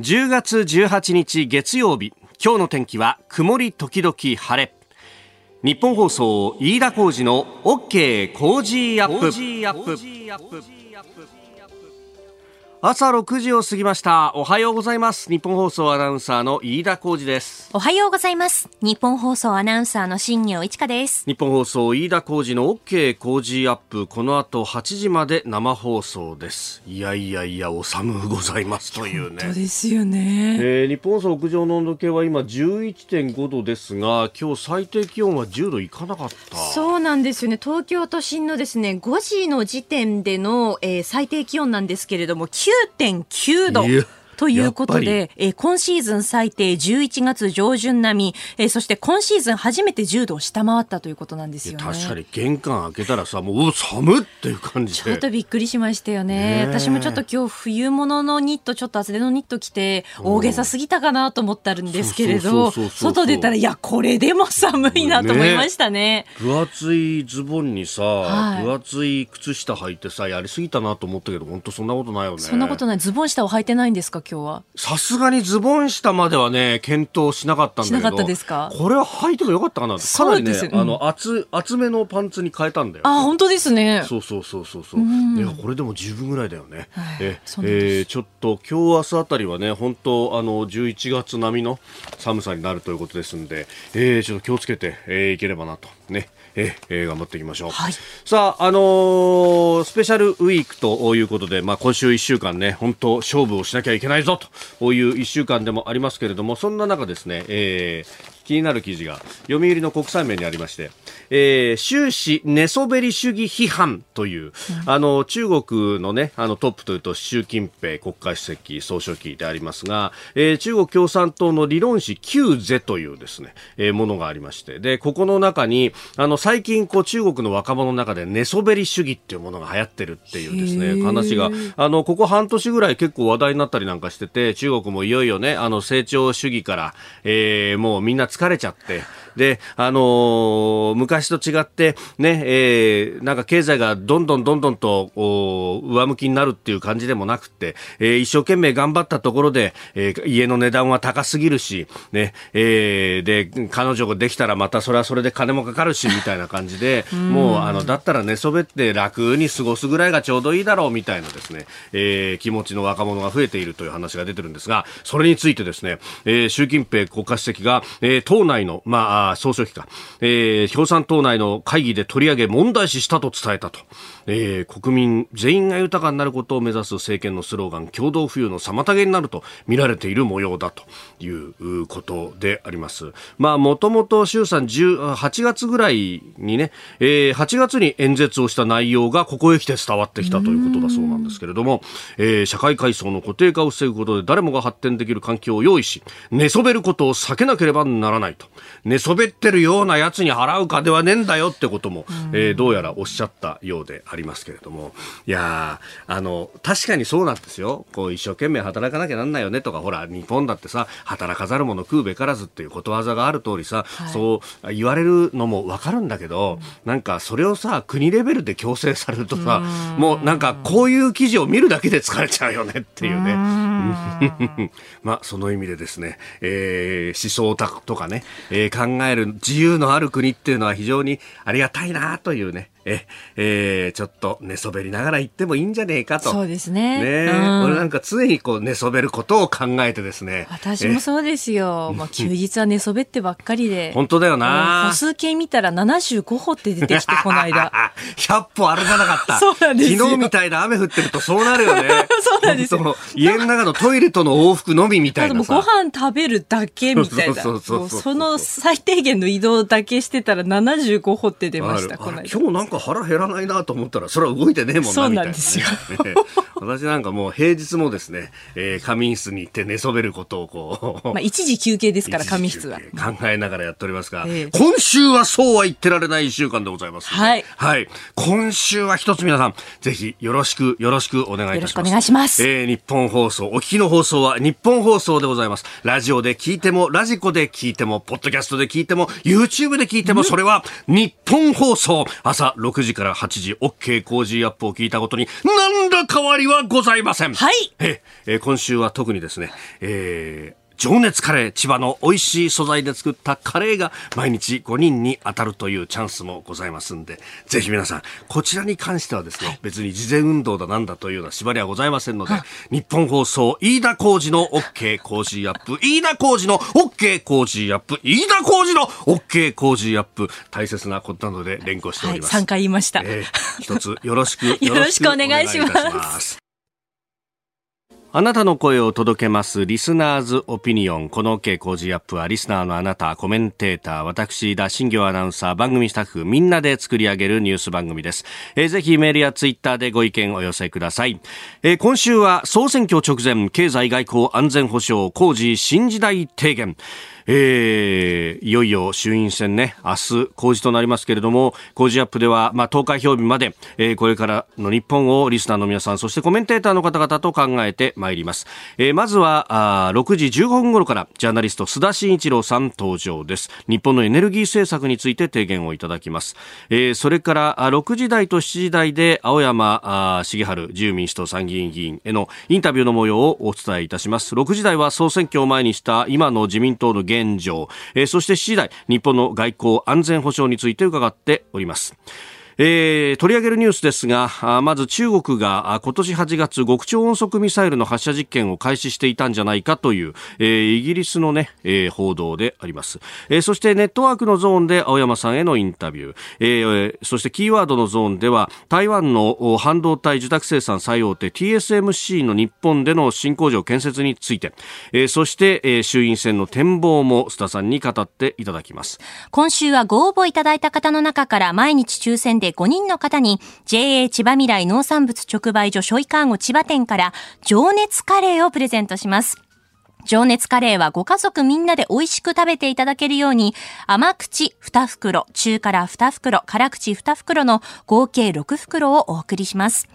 10月18日月曜日今日の天気は曇り時々晴れ。日本放送飯田浩二の OK 工事アップ。朝6時を過ぎました。おはようございます。日本放送アナウンサーの飯田浩二です。おはようございます。日本放送アナウンサーの新業一華です。日本放送飯田浩二の OK 工事アップ。この後8時まで生放送です。いやいやいやお寒うございます。というね。本当ですよね、えー、日本放送屋上の温度計は今11.5度ですが今日最低気温は10度いかなかった。そうなんですよね。東京都心のですね5時の時点での、えー、最低気温なんですけれども9.9度。ということで、えー、今シーズン最低11月上旬並み、えー、そして今シーズン初めて10度を下回ったということなんですよね。確かに玄関開けたらさ、もう寒っていう感じちょっとびっくりしましたよね。私もちょっと今日冬物のニット、ちょっと厚手のニット着て、大げさすぎたかなと思ったんですけれど、外出たら、いや、これでも寒いなと思いましたね。ね分厚いズボンにさ、はい、分厚い靴下履いてさ、やりすぎたなと思ったけど、本当そんなことないよね。そんなことない。ズボン下を履いてないんですか今日？は？さすがにズボン下まではね、検討しなかったんだけど。しなかったですか？これは履いてもよかったかな？かなりね、うん、あの、厚、厚めのパンツに変えたんだよ。あ、本当ですね。そうそうそうそうそう。いや、これでも十分ぐらいだよね。はい、え、えー、ちょっと今日明日あたりはね、本当あの、11月並みの寒さになるということですんで、えー、ちょっと気をつけて、えー、いければなと。ね。えー、頑張っていきましょう、はい、さあ、あのー、スペシャルウィークということで、まあ、今週1週間ね本当勝負をしなきゃいけないぞという1週間でもありますけれどもそんな中ですね、えー、気になる記事が読売の国際面にありまして、えー、終始寝そべり主義批判という、うん、あの中国のねあのトップというと習近平国家主席総書記でありますが、えー、中国共産党の理論誌旧ゼというですね、えー、ものがありましてでここの中にあの最近こう中国の若者の中で寝そべり主義っていうものが流行ってるっていうですね話があのここ半年ぐらい結構話題になったりなんかしてて中国もいよいよねあの成長主義から、えー、もうみんな疲れちゃって、で、あのー、昔と違って、ね、えー、なんか経済がどんどんどんどんと、上向きになるっていう感じでもなくて、えー、一生懸命頑張ったところで、えー、家の値段は高すぎるし、ね、えー、で、彼女ができたらまたそれはそれで金もかかるし、みたいな感じで、もう、あの、だったら寝そべって楽に過ごすぐらいがちょうどいいだろう、みたいなですね、えー、気持ちの若者が増えているという話が出てるんですが、それについてですね、えー、習近平国家主席が、えー、党内の、まあ、総書記か、えー、共産党内の会議で取り上げ問題視したと伝えたと。えー、国民全員が豊かになることを目指す政権のスローガン共同富裕の妨げになると見られている模様だということであります。まあもともと衆参8月ぐらいにね、えー、8月に演説をした内容がここへ来て伝わってきたということだそうなんですけれども、えー、社会階層の固定化を防ぐことで誰もが発展できる環境を用意し寝そべることを避けなければならないと寝そべってるようなやつに払うかではねえんだよってことも、えー、どうやらおっしゃったようでありますけれども、いやあの、確かにそうなんですよ。こう、一生懸命働かなきゃなんないよねとか、ほら、日本だってさ、働かざる者食うべからずっていうことわざがある通りさ、はい、そう言われるのもわかるんだけど、うん、なんかそれをさ、国レベルで強制されるとさ、もうなんかこういう記事を見るだけで疲れちゃうよねっていうね。まあ、その意味でですね、えー、思想とかね、えー、考える自由のある国っていうのは非常にありがたいなというね、え、えー、ちょっと寝そべりながら行ってもいいんじゃねえかと。そうですね。ね、うん、俺なんか常にこう寝そべることを考えてですね。私もそうですよ。まあ休日は寝そべってばっかりで。本当だよな。歩数計見たら75歩って出てきて、この間。100歩歩かなかった。そうなんです昨日みたいな雨降ってるとそうなるよね。そうなんですよ。家の中のトイレとの往復のみみたいなさ。ご飯食べるだけみたいな。そうそうそうその最低限の移動だけしてたら75歩って出ました、この間。今日なんか腹減らないなと思ったらそれは動いてねえもんなみたいな、ね、私なんかもう平日もですね、えー、仮眠室に行って寝そべることをこうまあ一時休憩ですから仮眠室は。考えながらやっておりますが、えー、今週はそうは言ってられない一週間でございますはい、はい、今週は一つ皆さんぜひよろしくよろしくお願いいたします。お願いします、えー、日本放送お聞きの放送は日本放送でございます。ラジオで聞いてもラジコで聞いてもポッドキャストで聞いても YouTube で聞いても、それは日本放送朝6時から8時 OK 工事アップを聞いたことに何ら変わりはございません。はい。ええ今週は特にですね、えー情熱カレー千葉の美味しい素材で作ったカレーが毎日5人に当たるというチャンスもございますんで、ぜひ皆さん、こちらに関してはですね、はい、別に事前運動だなんだというような縛りはございませんので、日本放送、飯田浩二の OK 工事アップ、飯田浩二の OK 工事アップ、飯田浩二の OK 工事アップ、大切なことなので連呼しております。はい、3回言いました。えー、一つよろしく、よろしくお願いします。あなたの声を届けます。リスナーズオピニオン。この OK 工事アップは、リスナーのあなた、コメンテーター、私、田新業アナウンサー、番組スタッフ、みんなで作り上げるニュース番組です。えー、ぜひメールやツイッターでご意見お寄せください。えー、今週は、総選挙直前、経済外交安全保障、工事新時代提言。えー、いよいよ衆院選ね、明日公示となりますけれども、公示アップでは、まあ、投開票日まで、えー、これからの日本をリスナーの皆さん、そしてコメンテーターの方々と考えてまいります。えー、まずは、あ6時15分頃から、ジャーナリスト須田慎一郎さん登場です。日本のエネルギー政策について提言をいただきます。えー、それから、6時台と7時台で、青山あ茂春自由民主党参議院議員へのインタビューの模様をお伝えいたします。6時台は総選挙を前にした今の自民党の現状、えー、そして7時台日本の外交安全保障について伺っております。えー、取り上げるニュースですがまず中国が今年8月極超音速ミサイルの発射実験を開始していたんじゃないかという、えー、イギリスのね、えー、報道であります、えー、そしてネットワークのゾーンで青山さんへのインタビュー、えー、そしてキーワードのゾーンでは台湾の半導体受託生産最大手 TSMC の日本での新工場建設について、えー、そして、えー、衆院選の展望も須田さんに語っていただきます。今週はご応募いただいた方の中から毎日抽選でで5人の方に JA 千葉未来農産物直売所ショイカーゴ千葉店から情熱カレーをプレゼントします。情熱カレーはご家族みんなで美味しく食べていただけるように、甘口2袋、中辛2袋、辛口2袋の合計6袋をお送りします。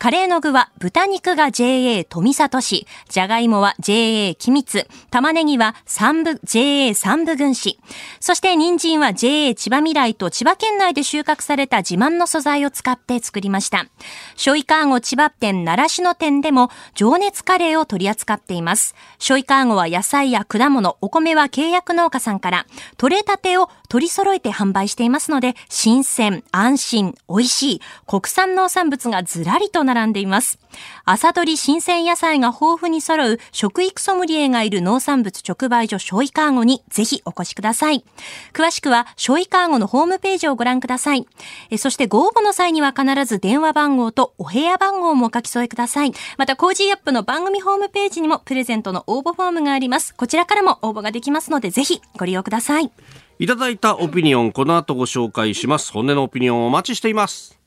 カレーの具は豚肉が JA 富里市、じゃがいもは JA 君津、玉ねぎは三部 JA 三部軍市、そして人参は JA 千葉未来と千葉県内で収穫された自慢の素材を使って作りました。ショイカーゴ千葉店習志野店でも情熱カレーを取り扱っています。ショイカーゴは野菜や果物、お米は契約農家さんから、取れたてを取り揃えて販売していますので、新鮮、安心、美味しい、国産農産物がずらりと並んでいます。朝取り新鮮野菜が豊富に揃う食育ソムリエがいる農産物直売所ショイカーゴにぜひお越しください。詳しくはショイカーゴのホームページをご覧ください。えそしてご応募の際には必ず電話番号と郵便番号もお書き添えください。またコージーアップの番組ホームページにもプレゼントの応募フォームがあります。こちらからも応募ができますのでぜひご利用ください。いただいたオピニオンこの後ご紹介します。本音のオピニオンをお待ちしています。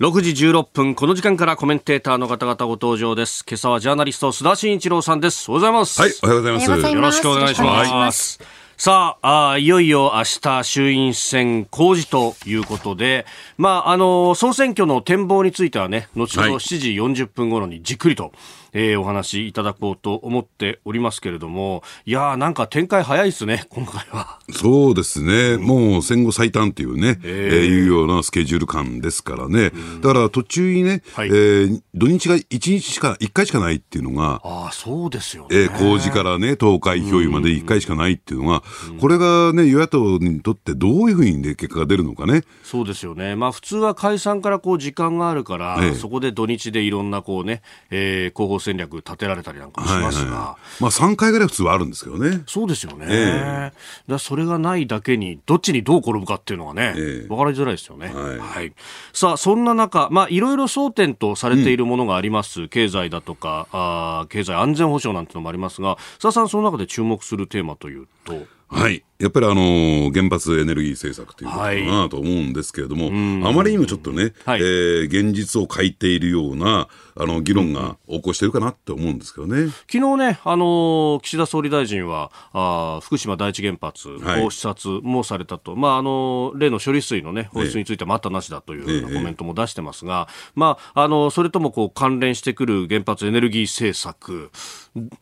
6時16分、この時間からコメンテーターの方々ご登場です。今朝はジャーナリスト、須田慎一郎さんです。おはようございます。はい、おはようございます。よろしくお願いします。さああ、いよいよ明日衆院選公示ということで、まあ、あの、総選挙の展望についてはね、後ほど7時40分頃にじっくりと、えー、お話いただこうと思っておりますけれども、いやー、なんか展開早いですね、今回は。そうですね、もう戦後最短っていうね、えー、えー、いうようなスケジュール感ですからね、だから途中にね、はい、えー、土日が1日しか、1回しかないっていうのが、あそうですよね。えー、公示からね、投開票日まで1回しかないっていうのが、これがね、与野党にとってどういうふうに、ね、結果が出るのかね。そうですよね。まあ普通は解散からこう時間があるから、えー、そこで土日でいろんなこうね、えー、候補戦略立てられたりなんかしますが、はいはい、まあ3回ぐらい普通はあるんですけどね。そうですよね。えー、だそれがないだけに、どっちにどう転ぶかっていうのはね、えー、分かりづらいですよね。はい。はい、さあ、そんな中、まあいろいろ争点とされているものがあります。うん、経済だとか、あ経済安全保障なんていうのもありますが、佐々さん、その中で注目するテーマというと？はい。やっぱりあの原発エネルギー政策ということかなと思うんですけれども、はい、あまりにもちょっとね、はい、えー、現実を書いているようなあの議論が起こしてるかなって思うんですけどね。昨日ね、あの岸田総理大臣はあ福島第一原発を視察もされたと、はい、まああの例の処理水のね放出について待ったなしだというようなコメントも出してますが、ええまああのそれともこう関連してくる原発エネルギー政策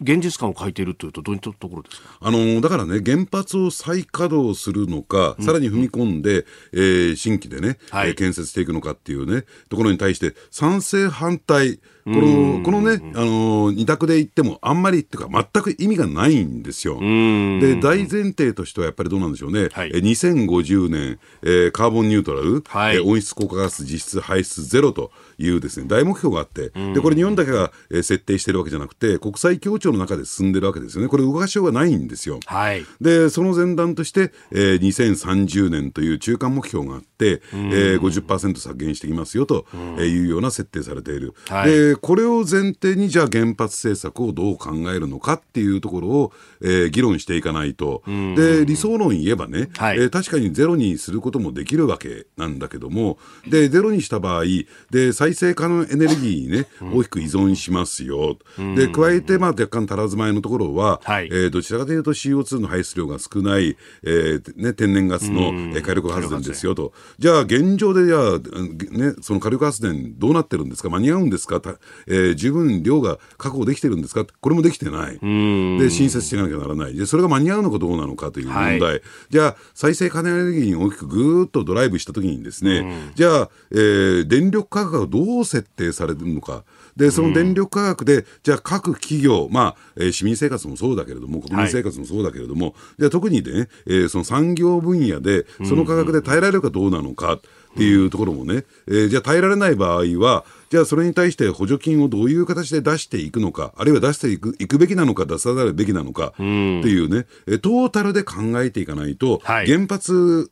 現実感を書いているというとどういったところですか？あのだからね原発発を再稼働するのか、さらに踏み込んで、えー、新規でね、はい、建設していくのかっていうね、ところに対して、賛成、反対、このこのね、あの二択で言っても、あんまりっていうか、全く意味がないんですよ。で、大前提としてはやっぱりどうなんでしょうね、はい、2050年、えー、カーボンニュートラル、はい、えー、温室効果ガス実質排出ゼロというですね大目標があって、でこれ、日本だけが、えー、設定してるわけじゃなくて、国際協調の中で進んでるわけですよね、これ、動かしようがないんですよ。はい、で、その前段として、えー、2030年という中間目標があって、えー、50%削減していきますよというような設定されている。はい、でこれを前提に、じゃあ原発政策をどう考えるのかっていうところを、えー、議論していかないと、で理想論言えばね、はい、えー、確かにゼロにすることもできるわけなんだけども、でゼロにした場合、で再生可能エネルギーにね、大きく依存しますよ、で加えて、まあ、若干足らず前のところは、はい、えー、どちらかというと CO2 の排出量が少ない、えーね、天然ガスの火力発電ですよと、じゃあ現状でじゃあ、ね、その火力発電どうなってるんですか、間に合うんですか、えー、十分量が確保できてるんですか？これもできてない。で、新設していかなきゃならない。で、それが間に合うのかどうなのかという問題。はい、じゃあ、再生可能エネルギーに大きくぐーっとドライブしたときにですね、じゃあ、えー、電力価格がどう設定されるのか。で、その電力価格で、じゃあ各企業、まあ、えー、市民生活もそうだけれども、国民生活もそうだけれども、はい、じゃあ特にね、えー、その産業分野で、その価格で耐えられるかどうなのか。っていうところもね、えー、じゃあ耐えられない場合は、じゃあそれに対して補助金をどういう形で出していくのか、あるいは出していくいくべきなのか、出さざるべきなのかっていうね、うトータルで考えていかないと、はい、原発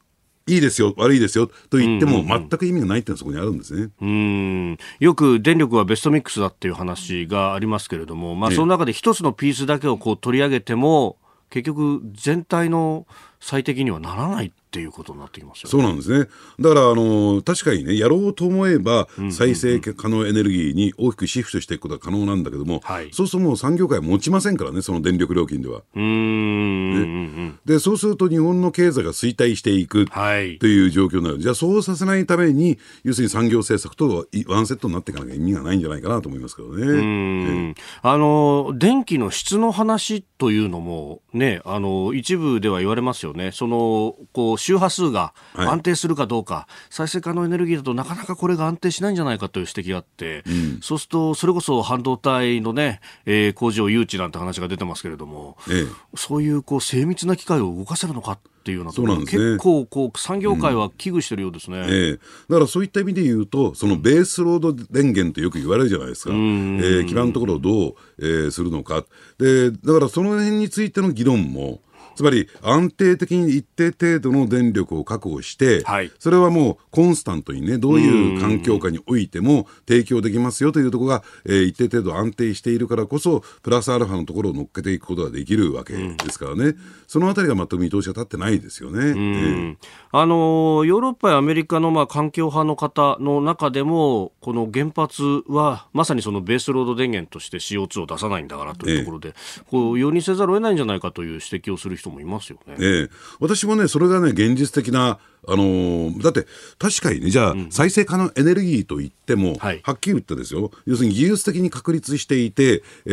いいですよ、悪いですよと言っても、全く意味がないっていうのはそこにあるんですね、うん、よく電力はベストミックスだっていう話がありますけれども、まあ、その中で一つのピースだけをこう取り上げても、結局、全体の最適にはならないっていうことになってきますよ、ね、そうなんですね。だから、あの、確かにね、やろうと思えば、再生可能エネルギーに大きくシフトしていくことは可能なんだけども、はい、そうするともう産業界持ちませんからね、その電力料金では。うん、ね、で、そうすると日本の経済が衰退していくという状況になる。じゃあ、そうさせないために、要するに産業政策とワンセットになっていかなきゃ意味がないんじゃないかなと思いますけどね。あの、電気の質の話というのも、ね、あの、一部では言われますよね。その、こう、周波数が安定するかどうか、はい、再生可能エネルギーだとなかなかこれが安定しないんじゃないかという指摘があって、うん、そうすると、それこそ半導体のね、えー、工場誘致なんて話が出てますけれども、ええ、そういうこう精密な機械を動かせるのかっていうようなところ、ね、結構こう産業界は危惧してるようですね、うん、ええ、だからそういった意味で言うと、そのベースロード電源ってよく言われるじゃないですか、うん、えー、基盤のところをどう、えー、するのか。で、だからその辺についての議論も、つまり安定的に一定程度の電力を確保して、はい、それはもうコンスタントにね、どういう環境下においても提供できますよというところが、えー、一定程度安定しているからこそ、プラスアルファのところを乗っけていくことができるわけですからね、うん、そのあたりが全く見通しが立ってないですよね。えー、あのヨーロッパやアメリカのまあ環境派の方の中でも、この原発はまさにそのベースロード電源として CO2 を出さないんだからというところで、えー、こう容認せざるを得ないんじゃないかという指摘をする人人もいますよね。ええ、私もね、それがね、現実的な、あのー、だって、確かにね、じゃあ、うん、再生可能エネルギーといっても、はい、はっきり言ってですよ、要するに技術的に確立していて、え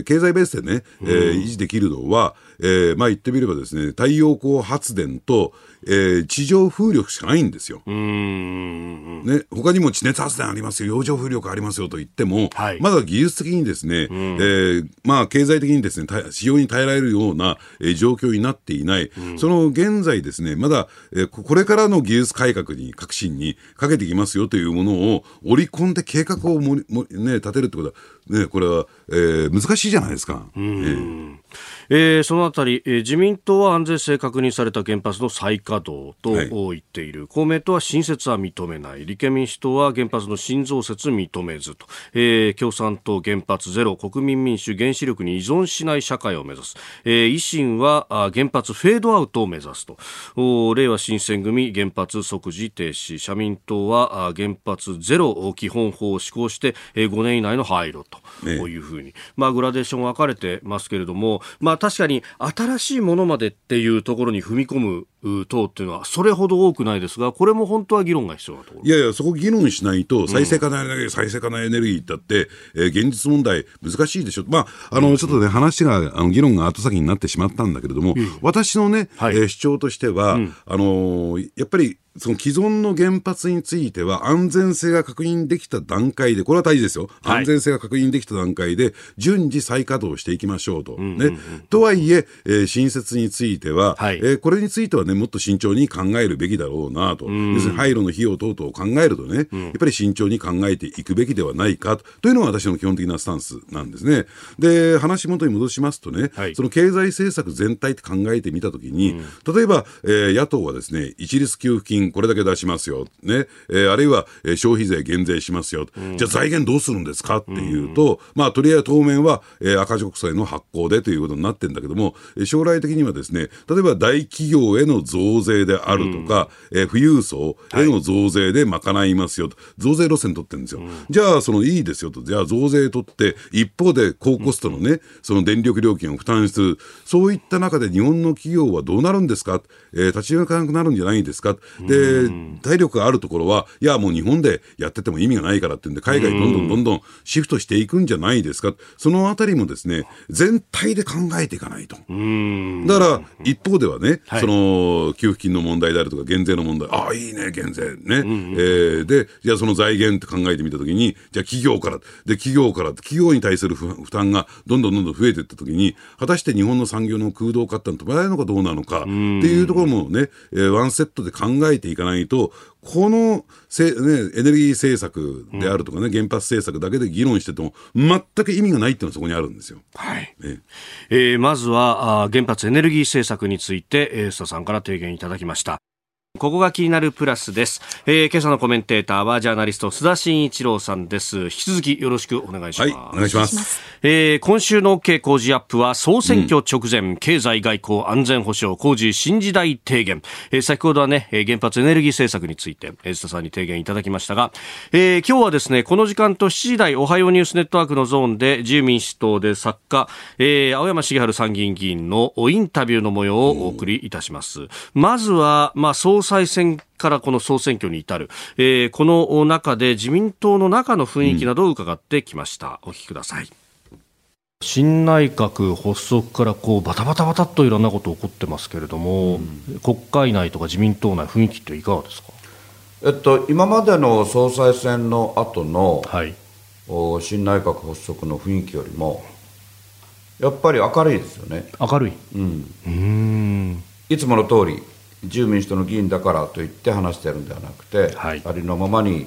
ー、経済ベースでね、えー、維持できるのは、えー、まあ言ってみればですね、太陽光発電と、えー、地上風力しかないんですよ。ね、他にも地熱発電ありますよ、洋上風力ありますよと言っても、はい、まだ技術的にですね、えー、まあ経済的にですね、使用に耐えられるような、えー、状況になっていない、その現在ですね、まだ、えー、これからの技術改革に、革新にかけていきますよというものを織り込んで計画をもも、ね、立てるってことは、ね、これは、えー、難しいじゃないですか。えーえー、そのあたり、えー、自民党は安全性確認された原発の再稼働と言っている、はい、公明党は新設は認めない。立憲民主党は原発の新増設認めずと、えー、共産党原発ゼロ。国民民主原子力に依存しない社会を目指す、えー、維新は原発フェードアウトを目指すと。令和新選組原発即時停止。社民党は原発ゼロ基本法を施行して、えー、5年以内の廃炉というふうに、まあ、グラデーション分かれてますけれども、まあ、確かに新しいものまでっていうところに踏み込む党っていうのはそれほど多くないですがこれも本当は議論が必要なところ。いやいやそこ議論しないと再生可能エネルギー、うん、再生可能エネルギーだって、えー、現実問題難しいでしょ。まああの、ちょっとね話があの議論が後先になってしまったんだけれども、うん、私のね、はい、えー、主張としては、うん、あのー、やっぱりその既存の原発については安全性が確認できた段階で、これは大事ですよ。安全性が確認できた段階で、順次再稼働していきましょうと。ね。とはいええー、新設については、はい、えー、これについてはね、もっと慎重に考えるべきだろうなと。要するに廃炉の費用等々を考えるとね、うん、やっぱり慎重に考えていくべきではないかというのが私の基本的なスタンスなんですね。で、話元に戻しますとね、はい、その経済政策全体って考えてみたときに、うん、例えば、えー、野党はですね、一律給付金これだけ出しますよ、ね。えー、あるいは、えー、消費税減税しますよ、うん、じゃあ財源どうするんですかっていうと、うん、まあ、とりあえず当面は、えー、赤字国債の発行でということになってるんだけども、将来的にはですね、例えば大企業への増税であるとか、うん、えー、富裕層への増税で賄いますよと、はい、増税路線取ってるんですよ。じゃあ、そのいいですよと、じゃあ増税取って、一方で高コストのね、その電力料金を負担する、そういった中で日本の企業はどうなるんですか、えー、立ち行かなくなるんじゃないですか、で、体力があるところは、いや、もう日本でやってても意味がないからっていうんで、海外にどんどんどんどんシフトしていくんじゃないですか、そのあたりもですね、全体で考えていかないと。だから、一方ではね、はい、その、給付金の問題であるとか、減税の問題、ああ、いいね、減税ね。うんうん、えー、で、じゃあその財源って考えてみたときに、じゃあ企業から、で、企業から、企業に対する負担がどんどんどんどん増えていったときに、果たして日本の産業の空洞化ってのは止められるのかどうなのかっていうところもね、えー、ワンセットで考えていかないと、このせ、ね、エネルギー政策であるとかね、うん、原発政策だけで議論してても、全く意味がないっていうのはそこにあるんですよ。はい。ね、えー、まずはあ、原発エネルギー政策について、えー、須田さんから提言いただきました。ここが気になるプラスです、えー、今朝のコメンテーターはジャーナリスト須田慎一郎さんです。引き続きよろしくお願いします、はい、お願いします。えー、今週の OK 工事アップは総選挙直前、うん、経済外交安全保障工事新時代提言、えー、先ほどはね原発エネルギー政策について須田さんに提言いただきましたが、えー、今日はですねこの時間と7時台おはようニュースネットワークのゾーンで自由民主党で作家、えー、青山茂春参議院議員のインタビューの模様をお送りいたします、うん、まずはまあ総裁選からこの総選挙に至る、えー、この中で自民党の中の雰囲気などを伺ってきました、うん、お聞きください。新内閣発足からこうバタバタバタっといろんなこと起こってますけれども、うん、国会内とか自民党内雰囲気っていかがですか？えっと、今までの総裁選の後の、はい、お新内閣発足の雰囲気よりもやっぱり明るいですよね。明るい、うん、うん。いつもの通り自由民主党の議員だからといって話しているんではなくて、はい、ありのままに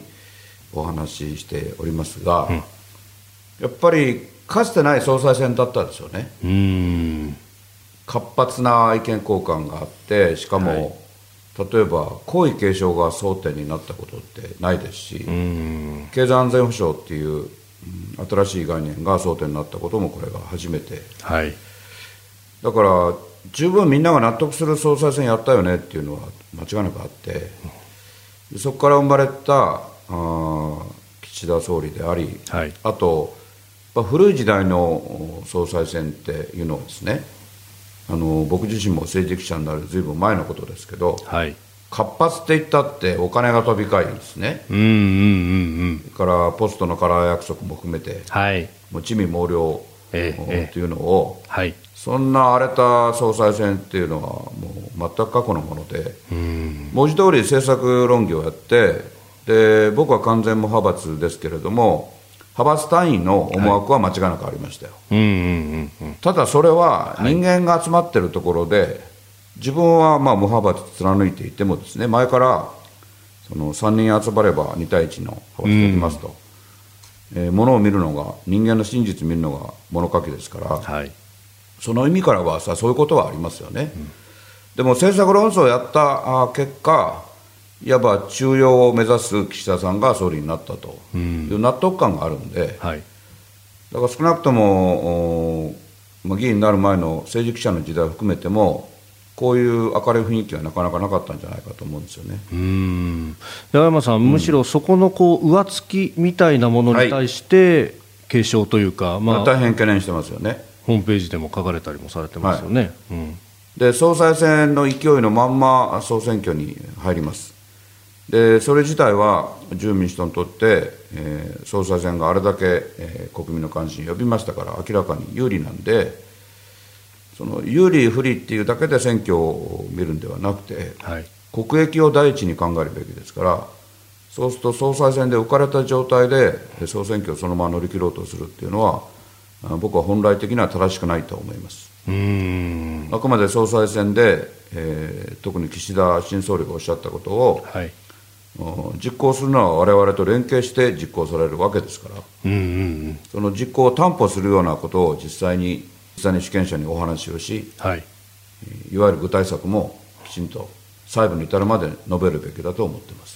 お話ししておりますが、うん、やっぱりかつてない総裁選だったですよね。活発な意見交換があってしかも、はい、例えば皇位継承が争点になったことってないですし経済安全保障っていう、うん、新しい概念が争点になったこともこれが初めて、はい、だから十分みんなが納得する総裁選やったよねっていうのは間違いなくあってそこから生まれたあ岸田総理であり、はい、あと古い時代の総裁選っていうのはですねあの僕自身も政治記者になるずいぶん前のことですけど、はい、活発って言ったってお金が飛び交いですね、うんうんうんうん、からポストのカラー約束も含めて、はい、もう地味猛量ええというのを、はい、そんな荒れた総裁選っていうのはもう全く過去のもので文字通り政策論議をやってで僕は完全無派閥ですけれども派閥単位の思惑は間違いなくありましたよ、ただそれは人間が集まってるところで、自分はまあ無派閥貫いていてもですね前からその3人集まれば2対1の派閥できますと、えー、ものを見るのが人間の真実見るのが物書きですから、はい、その意味からはさそういうことはありますよね、うん、でも政策論争をやった結果いわば中庸を目指す岸田さんが総理になったと。いう納得感があるんで、はい、だから少なくとも、まあ、議員になる前の政治記者の時代を含めてもこういう明るい雰囲気はなかなかなかったんじゃないかと思うんですよね。うん。山山さん、うん、むしろそこのこう上付きみたいなものに対して、はい、警鐘というか、まあ、大変懸念してますよねホームページでも書かれたりもされてますよね、はい、うん、で総裁選の勢いのまんま総選挙に入ります。でそれ自体は自由民主党にとって、えー、総裁選があれだけ、えー、国民の関心を呼びましたから明らかに有利なんでその有利不利っていうだけで選挙を見るんではなくて、はい、国益を第一に考えるべきですからそうすると総裁選で浮かれた状態で総選挙をそのまま乗り切ろうとするっていうのは僕は本来的には正しくないと思います。あくまで総裁選で、えー、特に岸田新総理がおっしゃったことを、はい、実行するのは我々と連携して実行されるわけですから、その実行を担保するようなことを実際に実際に主権者にお話をし、はい、いわゆる具体策もきちんと細部に至るまで述べるべきだと思っています。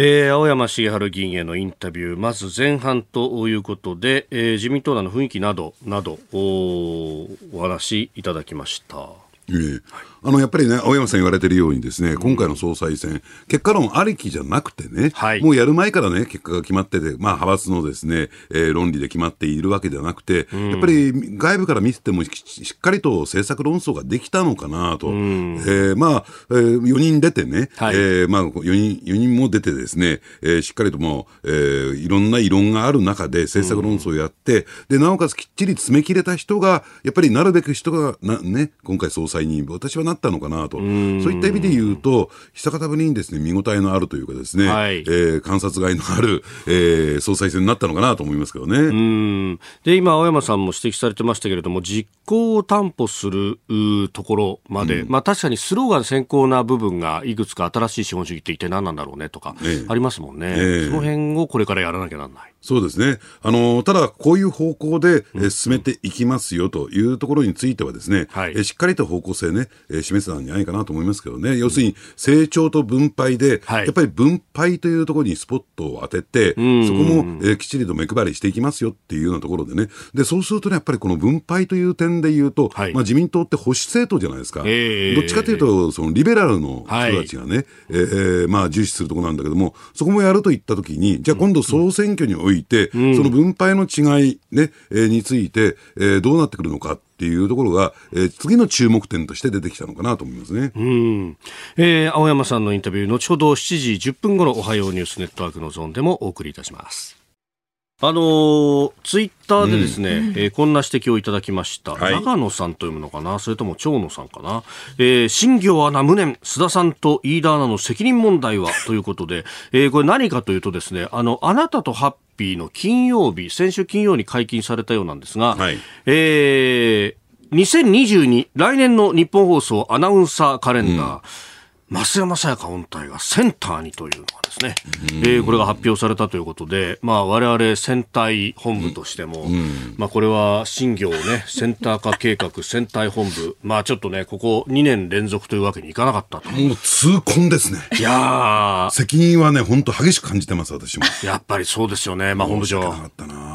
えー、青山茂春議員へのインタビュー、まず前半ということで、えー、自民党内の雰囲気など、など、おお話いただきました。えー、あのやっぱりね、青山さん言われてるようにですね、今回の総裁選、結果論ありきじゃなくてね、はい、もうやる前からね、結果が決まってて、まあ派閥のですね、えー、論理で決まっているわけではなくて、やっぱり外部から見ててもしっかりと政策論争ができたのかなと、えー、まあ、えー、4人出てね、はい、えー、まあ4人、4人も出てですね、えー、しっかりともう、えー、いろんな異論がある中で政策論争をやって、で、なおかつきっちり詰め切れた人が、やっぱりなるべく人がな、ね、今回総裁に私はなったのかなと。そういった意味で言うと、久方ぶりにですね、見応えのあるというかですね、はい、えー、観察外のある、えー、総裁選になったのかなと思いますけどね。うん。で、今、青山さんも指摘されてましたけれども、実行を担保するところまで、うん、まあ確かにスローガン先行な部分がいくつか新しい資本主義って一体何なんだろうねとか、ありますもんね、えー、その辺をこれからやらなきゃなんない。そうですね。あの、ただ、こういう方向で、え進めていきますよというところについてはですね、はい、えしっかりと方向性ね、え示せたんじゃないかなと思いますけどね。要するに、成長と分配で、はい、やっぱり分配というところにスポットを当てて、そこも、えきっちりと目配りしていきますよっていうようなところでね。で、そうするとね、やっぱりこの分配という点で言うと、はい、まあ自民党って保守政党じゃないですか。えー、どっちかというと、そのリベラルの人たちがね、はい、えー、まあ重視するところなんだけども、そこもやるといったときに、じゃあ今度総選挙において、うん、その分配の違い、ね、えー、について、えー、どうなってくるのかっていうところが、えー、次の注目点として出てきたのかなと思いますね。うん。えー、青山さんのインタビュー、後ほど7時10分頃、おはようニュースネットワークのゾーンでもお送りいたします。あのー、ツイッターでですね、うん、えー、こんな指摘をいただきました。はい、長野さんと読むのかな？それとも長野さんかな？えー、新業アナ無念、須田さんと飯田アナの責任問題は？ということで、えー、これ何かというとですね、あの、あなたとハッピーの金曜日、先週金曜に解禁されたようなんですが、はい、えー、2022来年の日本放送アナウンサーカレンダー、うん増山さやか本体がセンターにというのがですね、えー、これが発表されたということで、まあ、我々選対本部としても、まあ、これは新業ね、センター化計画、選対本部、まあ、ちょっとね、ここ2年連続というわけにいかなかったと。もう痛恨ですね。いや責任はね、本当激しく感じてます、私も。やっぱりそうですよね、まあ、本部長。なかったな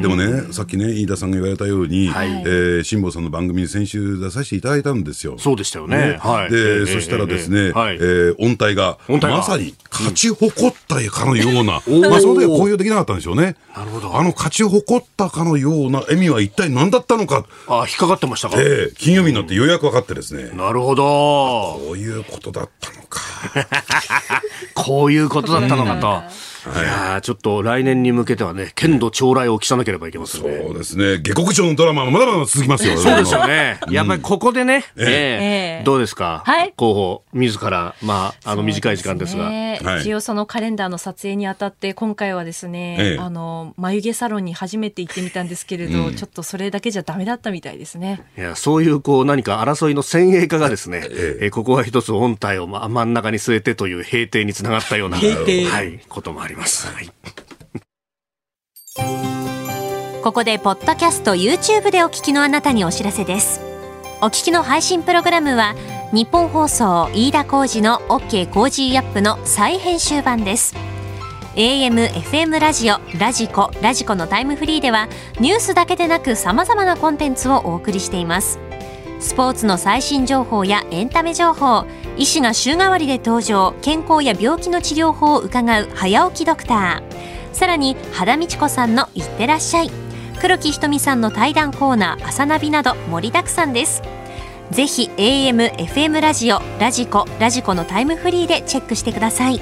でもね、さっきね、飯田さんが言われたように、はい、えー、辛坊さんの番組に先週出させていただいたんですよ。そうでしたよね。ねはい。で、えー、そしたらですね、えー、音体が、まさに勝ち誇ったかのような、うん、まあ、その時は公表できなかったんでしょうね。なるほど。あの勝ち誇ったかのような笑みは一体何だったのか。あ、引っかかってましたか。ええー、金曜日になってようやく分かってですね。なるほど。こういうことだったのか。こういうことだったのかと。いやちょっと来年に向けてはね、剣道将来を期さなければいけませんね。そうですね。下克上のドラマもまだまだ続きますよ。そうですよね。やっぱりここでね、ええどうですか、はい、候補、自ら、まあ、あの短い時間ですが。一応そのカレンダーの撮影にあたって、今回はですね、あの、眉毛サロンに初めて行ってみたんですけれど、ちょっとそれだけじゃダメだったみたいですね。いや、そういうこう何か争いの先鋭化がですね、ええここは一つ本体を真ん中に据えてという平定につながったような、はい、こともあります。はい。ここでポッドキャスト YouTube でお聞きのあなたにお知らせです。お聞きの配信プログラムは日本放送飯田浩司の OK コージーアップの再編集版です。AM、FM ラジオ、ラジコ、ラジコのタイムフリーではニュースだけでなく様々なコンテンツをお送りしています。スポーツの最新情報やエンタメ情報医師が週替わりで登場健康や病気の治療法を伺う早起きドクターさらに羽田美智子さんの「いってらっしゃい」黒木ひとみさんの対談コーナー「朝ナビ」など盛りだくさんですぜひ AM、FM ラジオ、ラジコ、ラジコのタイムフリーでチェックしてください。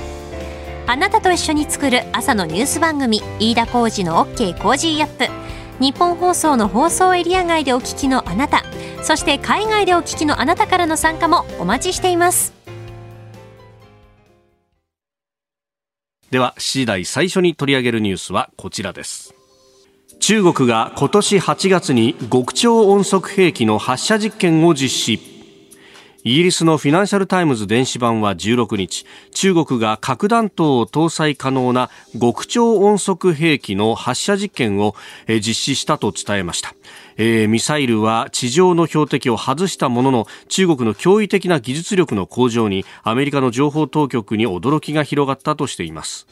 あなたと一緒に作る朝のニュース番組、飯田浩司の OK Cozy up。ニッポン放送の放送エリア外でお聞きのあなた、そして海外でお聞きのあなたからの参加もお待ちしています。では、7時台最初に取り上げるニュースはこちらです。中国が今年8月に極超音速兵器の発射実験を実施イギリスのフィナンシャル・タイムズ電子版は16日。中国が核弾頭を搭載可能な極超音速兵器の発射実験を実施したと伝えました、えー、ミサイルは地上の標的を外したものの中国の驚異的な技術力の向上にアメリカの情報当局に驚きが広がったとしています。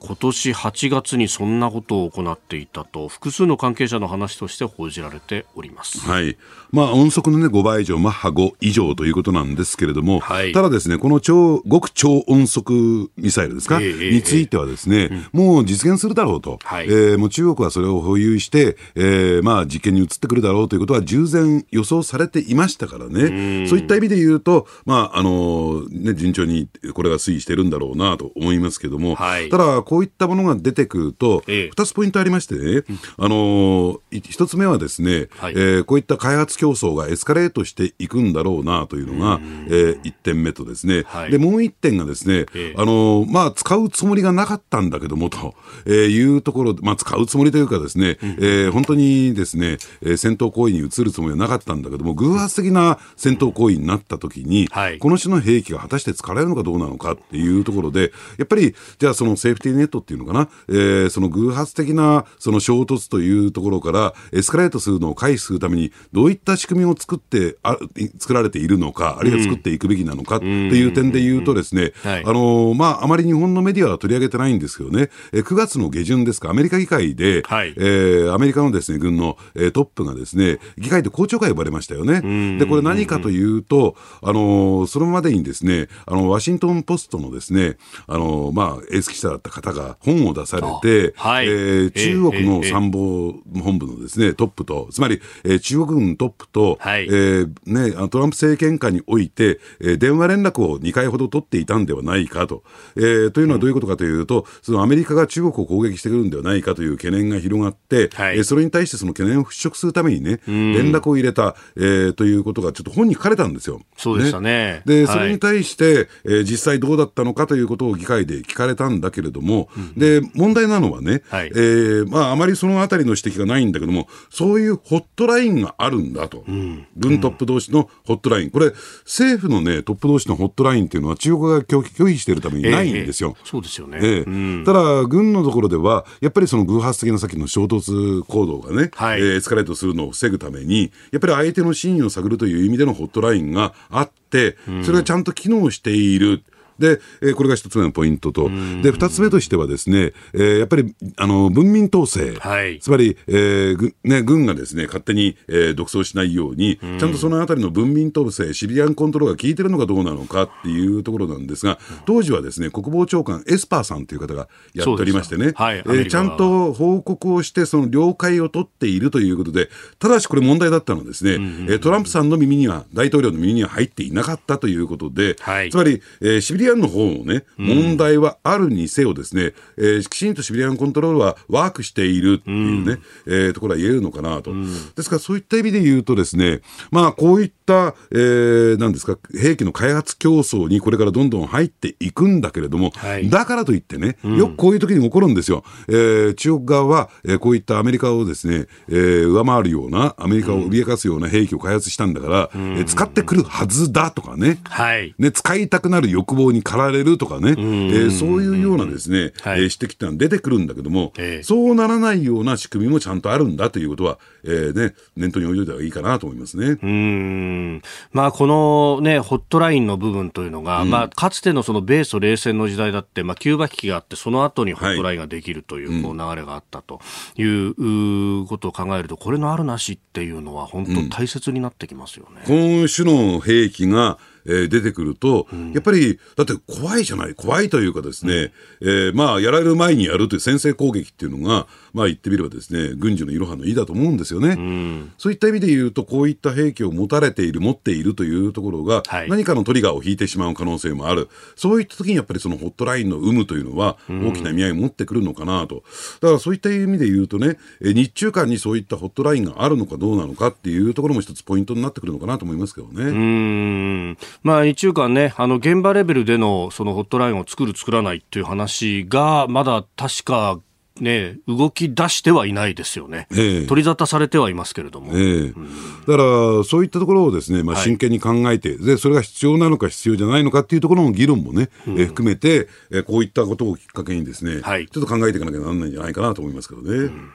今年8月にそんなことを行っていたと複数の関係者の話として報じられております、はい。まあ、音速の、ね、5倍以上、マッハ5以上ということなんですけれども、はい、ただですね、この超極超音速ミサイルですか、えー、についてはですね、えー、もう実現するだろうと、はい、えー、もう中国はそれを保有して、えーまあ、実験に移ってくるだろうということは従前予想されていましたからね、そういった意味で言うと、まああのね、順調にこれが推移してるんだろうなと思いますけども、はい、ただ、こういったものが出てくると、え2つポイントありましてね、あの1つ目はですね、はい、えー、こういった開発競争がエスカレートしていくんだろうなというのが、えー、1点目とですね、はい、でもう1点がですね、えあのまあ、使うつもりがなかったんだけどもと、えいうところ、まあ、使うつもりというかですね、うん、えー、本当にですね、えー、戦闘行為に移るつもりはなかったんだけども、偶発的な戦闘行為になったときに、はい、この種の兵器が果たして使われるのかどうなのかっていうところで、やっぱり、じゃあそのセーフティーネットっていうのかな、えー、その偶発的なその衝突というところからエスカレートするのを回避するためにどういった仕組みを作ってあ作られているのか、あるいは作っていくべきなのかっていう点で言うとですね、あのまあ、あまり日本のメディアは取り上げてないんですけどね、え9月の下旬ですか、アメリカ議会で、はい、えー、アメリカのですね軍の、えー、トップがですね議会で公聴会呼ばれましたよね。でこれ何かというと、あのそれまでにですねあのワシントン・ポストのですねあの、まあ、エース記者だった方が本を出されて、はい、えー、中国の参謀本部のですね、トップと、つまり、えー、中国軍トップと、はい、えー、ね、トランプ政権下において、えー、電話連絡を2回ほど取っていたんではないかと。えー、というのはどういうことかというと、そのアメリカが中国を攻撃してくるんではないかという懸念が広がって、はい、えー、それに対してその懸念を払拭するためにね、連絡を入れた、えー、ということがちょっと本に書かれたんですよ。そうでしたね。ね。で、それに対して、えー、実際どうだったのかということを議会で聞かれたんだけれども、うん、で、問題なのはね、はい、えー、まあ、あまりそのあたりの指摘がないんだけども、そういうホットラインがあるんだと。うん、軍トップ同士のホットライン。これ、政府のね、トップ同士のホットラインっていうのは中国が拒否拒否しているためにないんですよ。えー、そうですよね。えー、ただ、軍のところでは、やっぱりその偶発的な先の衝突行動がね、はい、えー、エスカレートするのを防ぐために、やっぱり相手の真意を探るという意味でのホットラインがあって、それがちゃんと機能している。で、えー、これが一つ目のポイントと、で、二つ目としてはですね、えー、やっぱり、あの、文民統制、はい、つまり、えーぐね、軍がですね、勝手に、えー、独走しないように、ちゃんとそのあたりの文民統制、シビリアンコントロールが効いてるのかどうなのかっていうところなんですが、当時はですね、国防長官、エスパーさんという方がやっておりましてね、はい、えー、ちゃんと報告をして、その了解を取っているということで、ただしこれ問題だったのはですね、うんうん、トランプさんの耳には、大統領の耳には入っていなかったということで、はい、つまり、えー、シビリアンの方もね、問題はあるにせよですね、えー、きちんとシビリアンコントロールはワークしているっていうね、うん、えー、ところは言えるのかなと、うん、ですからそういった意味で言うとですね、まあこういった、えー、なんですか、兵器の開発競争にこれからどんどん入っていくんだけれども、はい、だからといってね、よくこういう時に起こるんですよ。えー、中国側は、えー、こういったアメリカをですね、えー、上回るような、アメリカを脅かすような兵器を開発したんだから、うん、えー、使ってくるはずだとかね、はい、ね、使いたくなる欲望に駆られるとかね、えー、そういうようなですね、はい、えー、指摘ってのは出てくるんだけども、えー、そうならないような仕組みもちゃんとあるんだということは、えーね、念頭に置いといた方がいいかなと思いますね。うん。まあ、この、ね、ホットラインの部分というのが、うん、まあ、かつてのその米ソ冷戦の時代だって、まあ、キューバ危機があって、その後にホットラインができるという、こう流れがあったということを考えると、これのあるなしっていうのは、本当大切になってきますよね。今種の兵器がえー、出てくると、うん、やっぱり、だって怖いじゃない、怖いというかですね、うん、えー、まあ、やられる前にやるという先制攻撃っていうのが、まあ言ってみればですね、軍事のいろはの意だと思うんですよね、うん。そういった意味で言うと、こういった兵器を持たれている、持っているというところが、はい、何かのトリガーを引いてしまう可能性もある。そういった時にやっぱりそのホットラインの有無というのは、大きな意味合いを持ってくるのかなと。だからそういった意味で言うとね、日中間にそういったホットラインがあるのかどうなのかっていうところも一つポイントになってくるのかなと思いますけどね。うんまあ、日中間ね、あの現場レベルでのそのホットラインを作る、作らないっていう話が、まだ確かね、動き出してはいないですよね、え取り沙汰されてはいますけれども、えうん、だからそういったところをですね、まあ、真剣に考えて、はい、で、それが必要なのか必要じゃないのかっていうところの議論もね、うん、え含めて、えこういったことをきっかけにですね、はい、ちょっと考えていかなきゃならないんじゃないかなと思いますけどね。うん。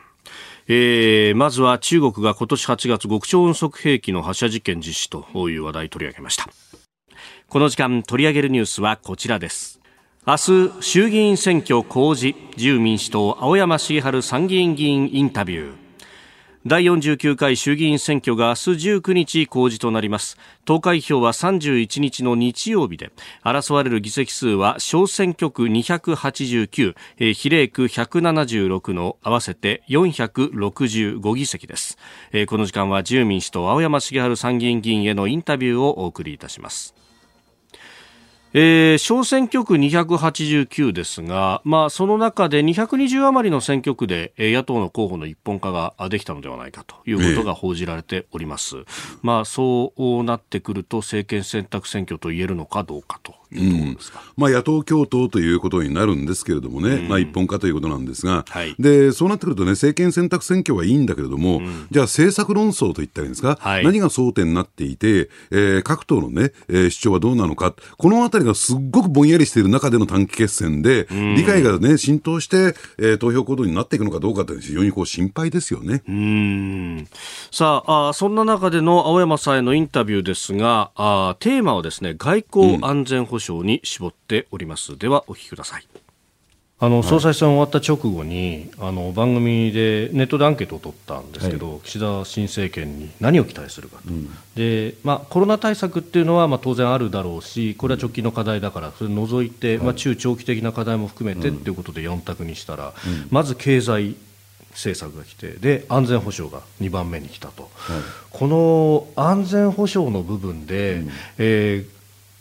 えー、まずは中国が今年8月極超音速兵器の発射実験実施という話題取り上げました。この時間取り上げるニュースはこちらです明日衆議院選挙公示自由民主党青山茂春参議院議員インタビュー。第49回衆議院選挙が明日19日公示となります。投開票は31日の日曜日で争われる議席数は小選挙区289、え比例区176の合わせて465議席です、えこの時間は自由民主党青山茂春参議院議員へのインタビューをお送りいたします。えー、小選挙区289ですが、まあ、その中で220余りの選挙区で、えー、野党の候補の一本化ができたのではないかということが報じられております。えー、まあ、そうなってくると政権選択選挙と言えるのかどうかというん、まあ、野党共闘ということになるんですけれどもね、うん、まあ、一本化ということなんですが、はい、でそうなってくるとね、政権選択選挙はいいんだけれども、うん、じゃあ、政策論争といったらいいんですか、はい、何が争点になっていて、えー、各党のね、えー、主張はどうなのか、このあたりがすっごくぼんやりしている中での短期決戦で、理解がね、浸透して、えー、投票行動になっていくのかどうかって非常にこう心配ですよね。うん。さああ、そんな中での青山さんへのインタビューですが、あテーマはですね、外交安全保障に絞っております。では、お聞きください。あの総裁選終わった直後に、あの番組でネットでアンケートを取ったんですけど、はい、岸田新政権に何を期待するかと、うん、でまあ、コロナ対策っていうのは、まあ、当然あるだろうし、これは直近の課題だから、それを除いて、はい、まあ、中長期的な課題も含めてということで4択にしたら、うん、まず経済政策が来てで安全保障が2番目に来たと、はい、この安全保障の部分で、うん、えー、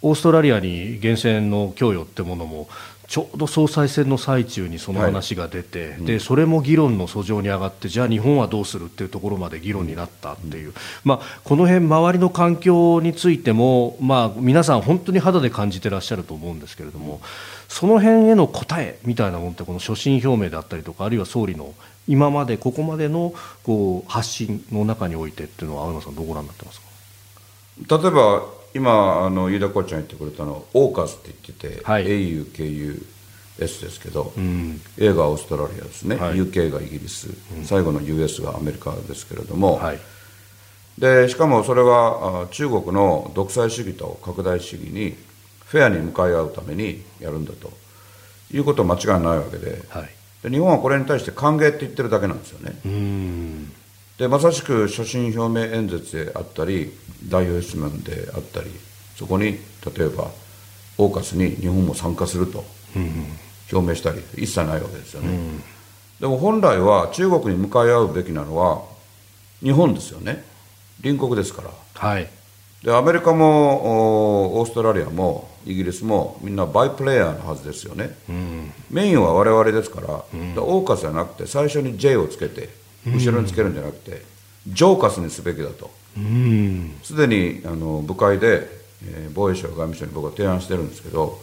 オーストラリアに源泉の供与ってものもちょうど総裁選の最中にその話が出て、はい、でそれも議論の訴状に上がってじゃあ日本はどうするっていうところまで議論になったっていう、まあ、この辺周りの環境についても、まあ、皆さん本当に肌で感じてらっしゃると思うんですけれどもその辺への答えみたいなものってこの所信表明であったりとかあるいは総理の今までここまでのこう発信の中においてっていうのは青山さんどうご覧になってますか？例えば今あの飯田コーチが言ってくれたのオーカスって言ってて、はい、AUKUS ですけど、うん、A がオーストラリアですね、はい、UK がイギリス、うん、最後の US がアメリカですけれども、はい、でしかもそれは中国の独裁主義と拡大主義にフェアに向かい合うためにやるんだと。いうことは間違いないわけで。はい、で日本はこれに対して歓迎って言ってるだけなんですよね。でまさしく所信表明演説であったり代表質問であったりそこに例えばオーカスに日本も参加すると表明したり一切ないわけですよね、うん、でも本来は中国に向かい合うべきなのは日本ですよね。隣国ですから、はい、でアメリカもオーストラリアもイギリスもみんなバイプレーヤーのはずですよね、うん、メインは我々ですから、うん、オーカスじゃなくて最初に J をつけて後ろにつけるんじゃなくて、ジョーカスにすべきだとすでにあの部会で、えー、防衛省外務省に僕は提案してるんですけど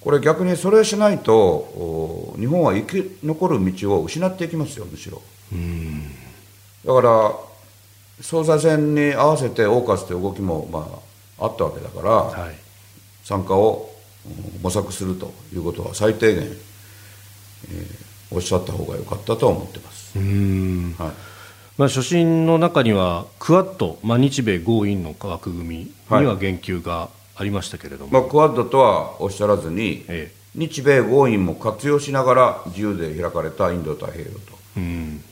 これ逆にそれしないと日本は生き残る道を失っていきますよむしろ。だから総裁選に合わせてオーカスという動きも、まあ、あったわけだから、はい、参加を模索するということは最低限、えー、おっしゃった方が良かったと思ってます。はいまあ、所信の中にはクアッド、まあ、日米豪印の枠組みには言及がありましたけれども、はい、まあ、クアッドとはおっしゃらずに、ええ、日米豪印も活用しながら自由で開かれたインド太平洋と、うん、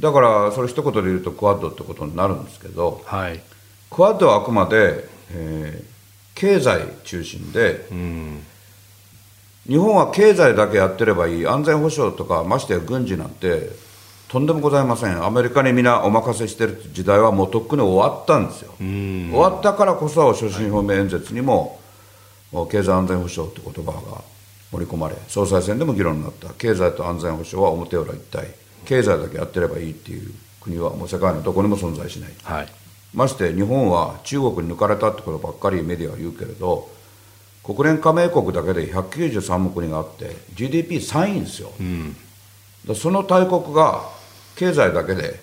だからそれ一言で言うとクアッドってことになるんですけど、はい、クアッドはあくまで、えー、経済中心で、うん、日本は経済だけやってればいい安全保障とかましてや軍事なんてとんでもございません。アメリカに皆お任せしてる時代はもうとっくに終わったんですよ。終わったからこそ所信表明演説にも、はい、経済安全保障って言葉が盛り込まれ総裁選でも議論になった。経済と安全保障は表裏一体。経済だけやってればいいっていう国はもう世界のどこにも存在しない、はい、まして日本は中国に抜かれたってことばっかりメディアは言うけれど国連加盟国だけで193も国があって GDP3 位ですよ、うん、その大国が経済だけで、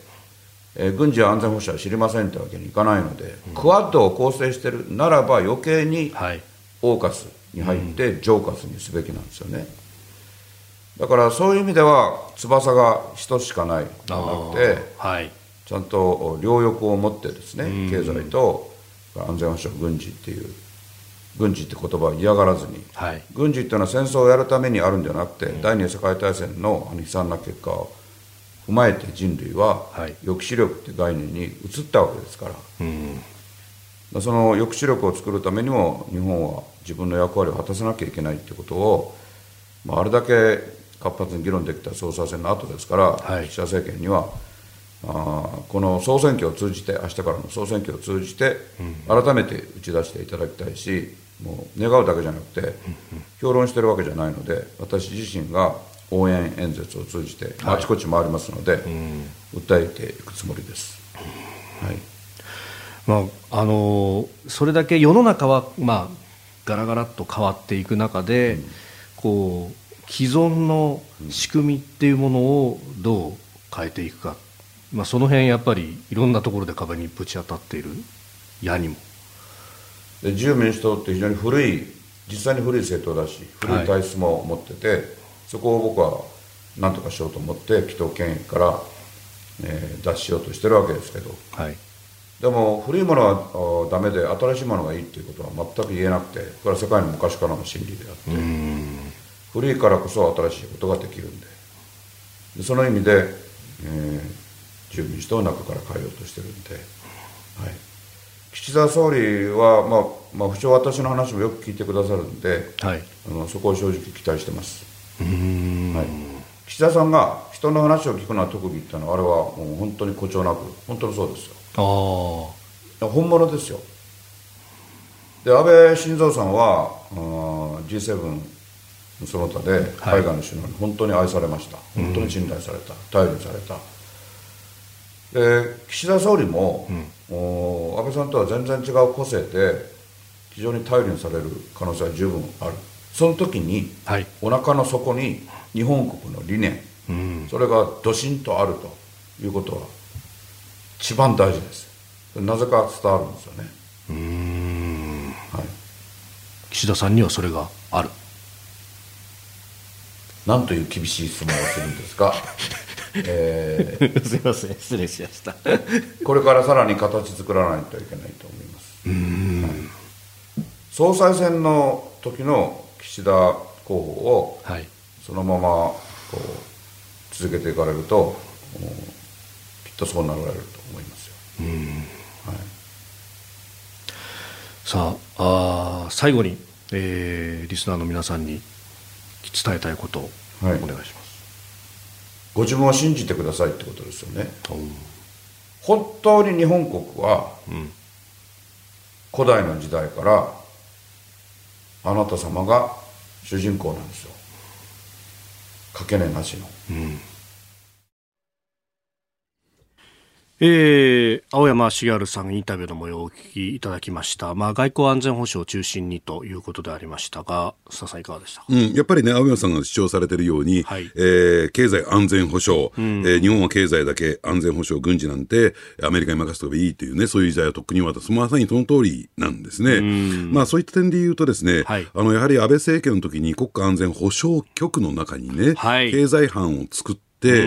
えー、軍事や安全保障は知りませんってわけにいかないので、うん、クワッドを構成しているならば余計にオーカスに入ってジョーカスにすべきなんですよね、だからそういう意味では翼が一つしかない。ではなくて、はい、ちゃんと両翼を持ってですね、経済と安全保障軍事っていう軍事って言葉を嫌がらずに、はい、軍事っていうのは戦争をやるためにあるんじゃなくて、うん、第二次世界大戦の悲惨な結果を踏まえて人類は抑止力って概念に移ったわけですから、うん、その抑止力を作るためにも日本は自分の役割を果たさなきゃいけないってことを、まあ、あれだけ活発に議論できた総裁選の後ですから、はい、岸田政権にはあこの総選挙を通じて明日からの総選挙を通じて改めて打ち出していただきたいしもう願うだけじゃなくて評論してるわけじゃないので私自身が応援演説を通じてあちこち回りますので、はい、訴えていくつもりです。はい。まあ、あのそれだけ世の中は、まあ、ガラガラと変わっていく中で、うん、こう既存の仕組みっていうものをどう変えていくか、まあ、その辺やっぱりいろんなところで壁にぶち当たっている。矢にも。で自由民主党って非常に古い実際に古い政党だし古い体質も持ってて、はい、そこを僕は何とかしようと思って紀藤県から、えー、脱しようとしてるわけですけど、はい、でも古いものはダメで新しいものがいいっていうことは全く言えなくてこれは世界の昔からの真理であって古いからこそ新しいことができるんで。でその意味で、えー、自由民主党を中から変えようとしてるんで、はい、岸田総理は、まあまあ、不調私の話もよく聞いてくださるんで、はい、あのそこを正直期待してますはい、岸田さんが人の話を聞くのは特技っていうのはあれはもう本当に誇張なく本当にそうですよ。ああ。本物ですよ。で安倍晋三さんは G7 その他で海外の首脳に本当に愛されました、はい、本当に信頼された、頼りされた。で岸田総理も、うん、安倍さんとは全然違う個性で非常に頼りにされる可能性は十分あるその時に、はい、お腹の底に日本国の理念、うん、それがどしんとあるということは一番大事です。なぜか伝わるんですよね。うん、はい、岸田さんにはそれがある。なんという厳しい質問をするんですか？えー、すいません。失礼しました。これからさらに形作らないといけないと思います、はい、総裁選の時の岸田候補をそのままこう続けていかれるときっとそうなられると思いますよ、はい、さああ最後に、えー、リスナーの皆さんに伝えたいことをお願いします、ご自分を信じてくださいってことですよね。本当に日本国は、古代の時代からあなた様が主人公なんですよ。かけねなしの、うん。えー、青山茂さんインタビューの模様をお聞きいただきました。まあ、外交安全保障を中心にということでありましたが、笹さんいかがでしたうん、やっぱりね、青山さんが主張されているように、はい、えー、経済安全保障、うん、えー、日本は経済だけ安全保障、軍事なんてアメリカに任せておけばいいというね、そういう時代はとっくに渡す。まさにその通りなんですね。まあ、そういった点で言うとですね、はい、あの、やはり安倍政権の時に国家安全保障局の中にね、はい、経済班を作って、て、え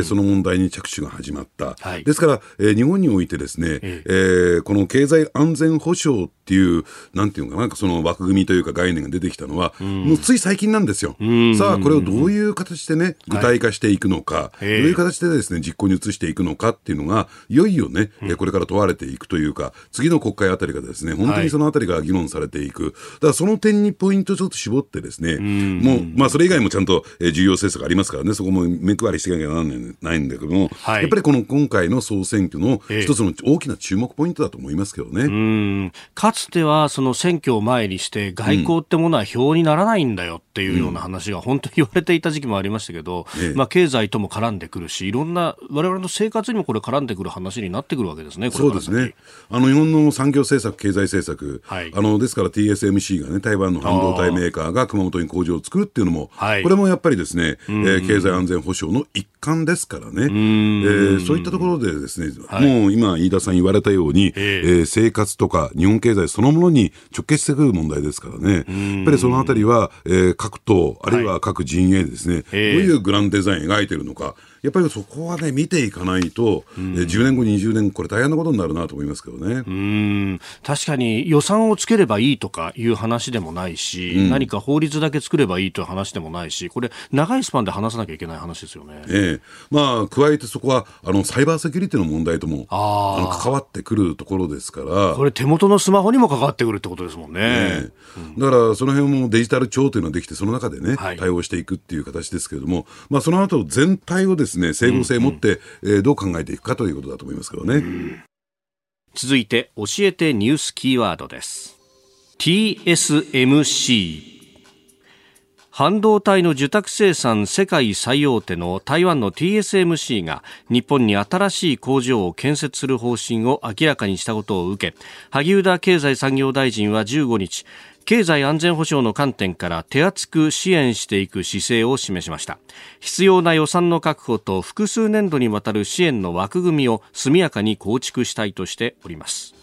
ー、その問題に着手が始まった。はい、ですから、えー、日本においてですね、えー、この経済安全保障っていう、なんていうのかな、その枠組みというか概念が出てきたのは、もうつい最近なんですよ。さあ、これをどういう形でね、具体化していくのか、はい、どういう形でですね、実行に移していくのかっていうのが、いよいよね、うん、これから問われていくというか、次の国会あたりがですね、本当にそのあたりが議論されていく。はい、だからその点にポイントちょっと絞ってですね、もう、まあそれ以外もちゃんと、えー、重要政策ありますからね、そこも目配りしていかなきゃならないんだけども、はい、やっぱりこの今回の総選挙の一つの大きな注目ポイントだと思いますけどね。かつてはその選挙を前にして外交ってものは票にならないんだよっていうような話が本当に言われていた時期もありましたけど、うん、まあ経済とも絡んでくるし、いろんな我々の生活にもこれ絡んでくる話になってくるわけですね。そうですね。あの日本の産業政策、経済政策、はい、あのですから TSMC がね台湾の半導体メーカーが熊本に工場を作るっていうのも、はい、これもやっぱりですね、えー、経済安全保障の一環ですからね。えー、そういったところでですね、はい、もう今飯田さん言われたように、えー、生活とか日本経済そのものに直結してくる問題ですからね。やっぱりそのあたりは、えー、各党あるいは各陣営ですね、どういうグランデザイン描いてるのか。やっぱりそこはね、見ていかないと、うん、10年後、20年後、これ大変なことになるなと思いますけどね。うん確かに予算をつければいいとかいう話でもないし、うん、何か法律だけ作ればいいという話でもないし、これ、長いスパンで話さなきゃいけない話ですよね。ええまあ、加えてそこは、あの、サイバーセキュリティの問題とも、ああの関わってくるところですから。これ、手元のスマホにも関わってくるってことですもんね。ねうん、だから、その辺もデジタル庁というのができて、その中でね、はい、対応していくっていう形ですけれども、まあ、その後全体をですね、整合性持って、うん、えー、どう考えていくかということだと思いますけどね。うん、続いて、教えてニュースキーワードです。TSMC 半導体の受託生産世界最大手の台湾の TSMC が日本に新しい工場を建設する方針を明らかにしたことを受け萩生田経済産業大臣は15日経済安全保障の観点から手厚く支援していく姿勢を示しました。必要な予算の確保と複数年度にわたる支援の枠組みを速やかに構築したいとしております。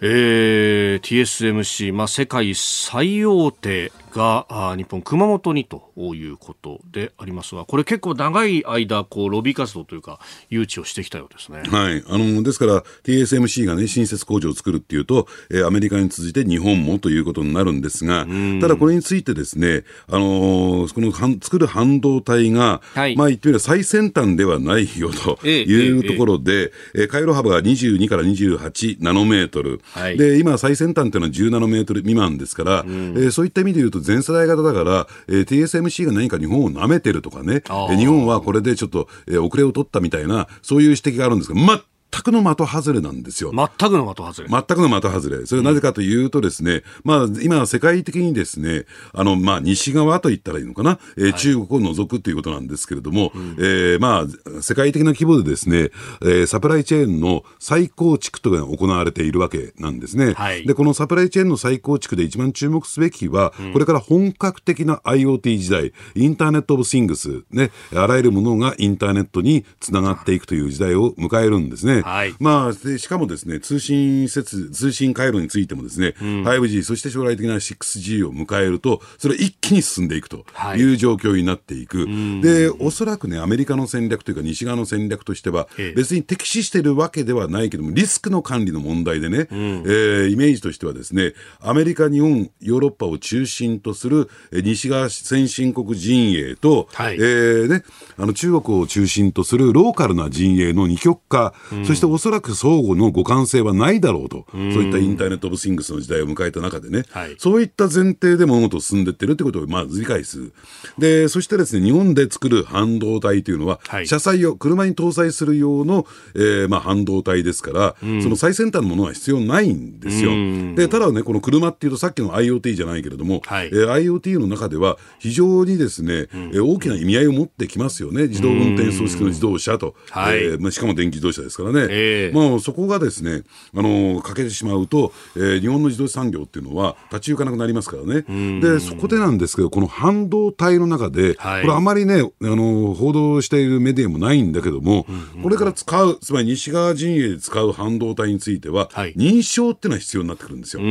えー、TSMC、まあ、世界最大手があ日本熊本にということでありますがこれ結構長い間こうロビー活動というか誘致をしてきたようですね。はい。あのですから TSMC がね新設工場を作るっていうと、えー、アメリカに続いて日本もということになるんですがただこれについてですねあのー、この作る半導体が、はい、まあ言ってみれば最先端ではないよというところで、えええ回路幅が22から28ナノメートル、はい、で今最先端っていうのは10ナノメートル未満ですから、えー、そういった意味で言うと全世代型だから、えー、TSMC が何か日本を舐めてるとかね、えー、日本はこれでちょっと、えー、遅れを取ったみたいな、そういう指摘があるんですが、全くの的外れなんですよ。全くの的外れ。全くの的外れ。それはなぜかというとですね、うん、まあ今世界的にですね、あのまあ西側と言ったらいいのかな、えー、はい、中国を除くということなんですけれども、うん、えー、まあ世界的な規模でですね、えー、サプライチェーンの再構築というのが行われているわけなんですね。はい、で、このサプライチェーンの再構築で一番注目すべきは、うん、これから本格的な IoT 時代、インターネットオブシングス、ね、あらゆるものがインターネットにつながっていくという時代を迎えるんですね。はい、まあでしかもですね、通信施設、通信回路についてもですね、うん、5G、そして将来的な 6G を迎えると、それ一気に進んでいくとい。う状況になっていく。はい、で、おそらくね、アメリカの戦略というか西側の戦略としては、別に敵視しているわけではないけども、リスクの管理の問題でね、うん、えー、イメージとしてはですね、アメリカ、日本、ヨーロッパを中心とする西側先進国陣営と、はい、えー、ね、あの中国を中心とするローカルな陣営の二極化、うん、そしておそらく相互の互換性はないだろうと、そういったインターネット・オブ・シングスの時代を迎えた中でね、はい、そういった前提で物事を進んでいってるってことをまず理解する。で、そしてですね、日本で作る半導体というのは、はい、車載用、車に搭載する用の、えー、まあ半導体ですから、その最先端のものは必要ないんですよ。で、ただね、この車っていうとさっきの IoT じゃないけれども、はい、えー、IoT の中では非常にですね、うん、えー、大きな意味合いを持ってきますよね。自動運転装置の自動車と、はい、えー、しかも電気自動車ですからね。えー、もうそこがですね、あの欠けてしまうと、えー、日本の自動車産業っていうのは立ち行かなくなりますからね。で、そこでなんですけど、この半導体の中で、はい、これあまりね、あの、報道しているメディアもないんだけども、これから使う、つまり西側陣営で使う半導体については、はい、認証っていうのは必要になってくるんですよ。そ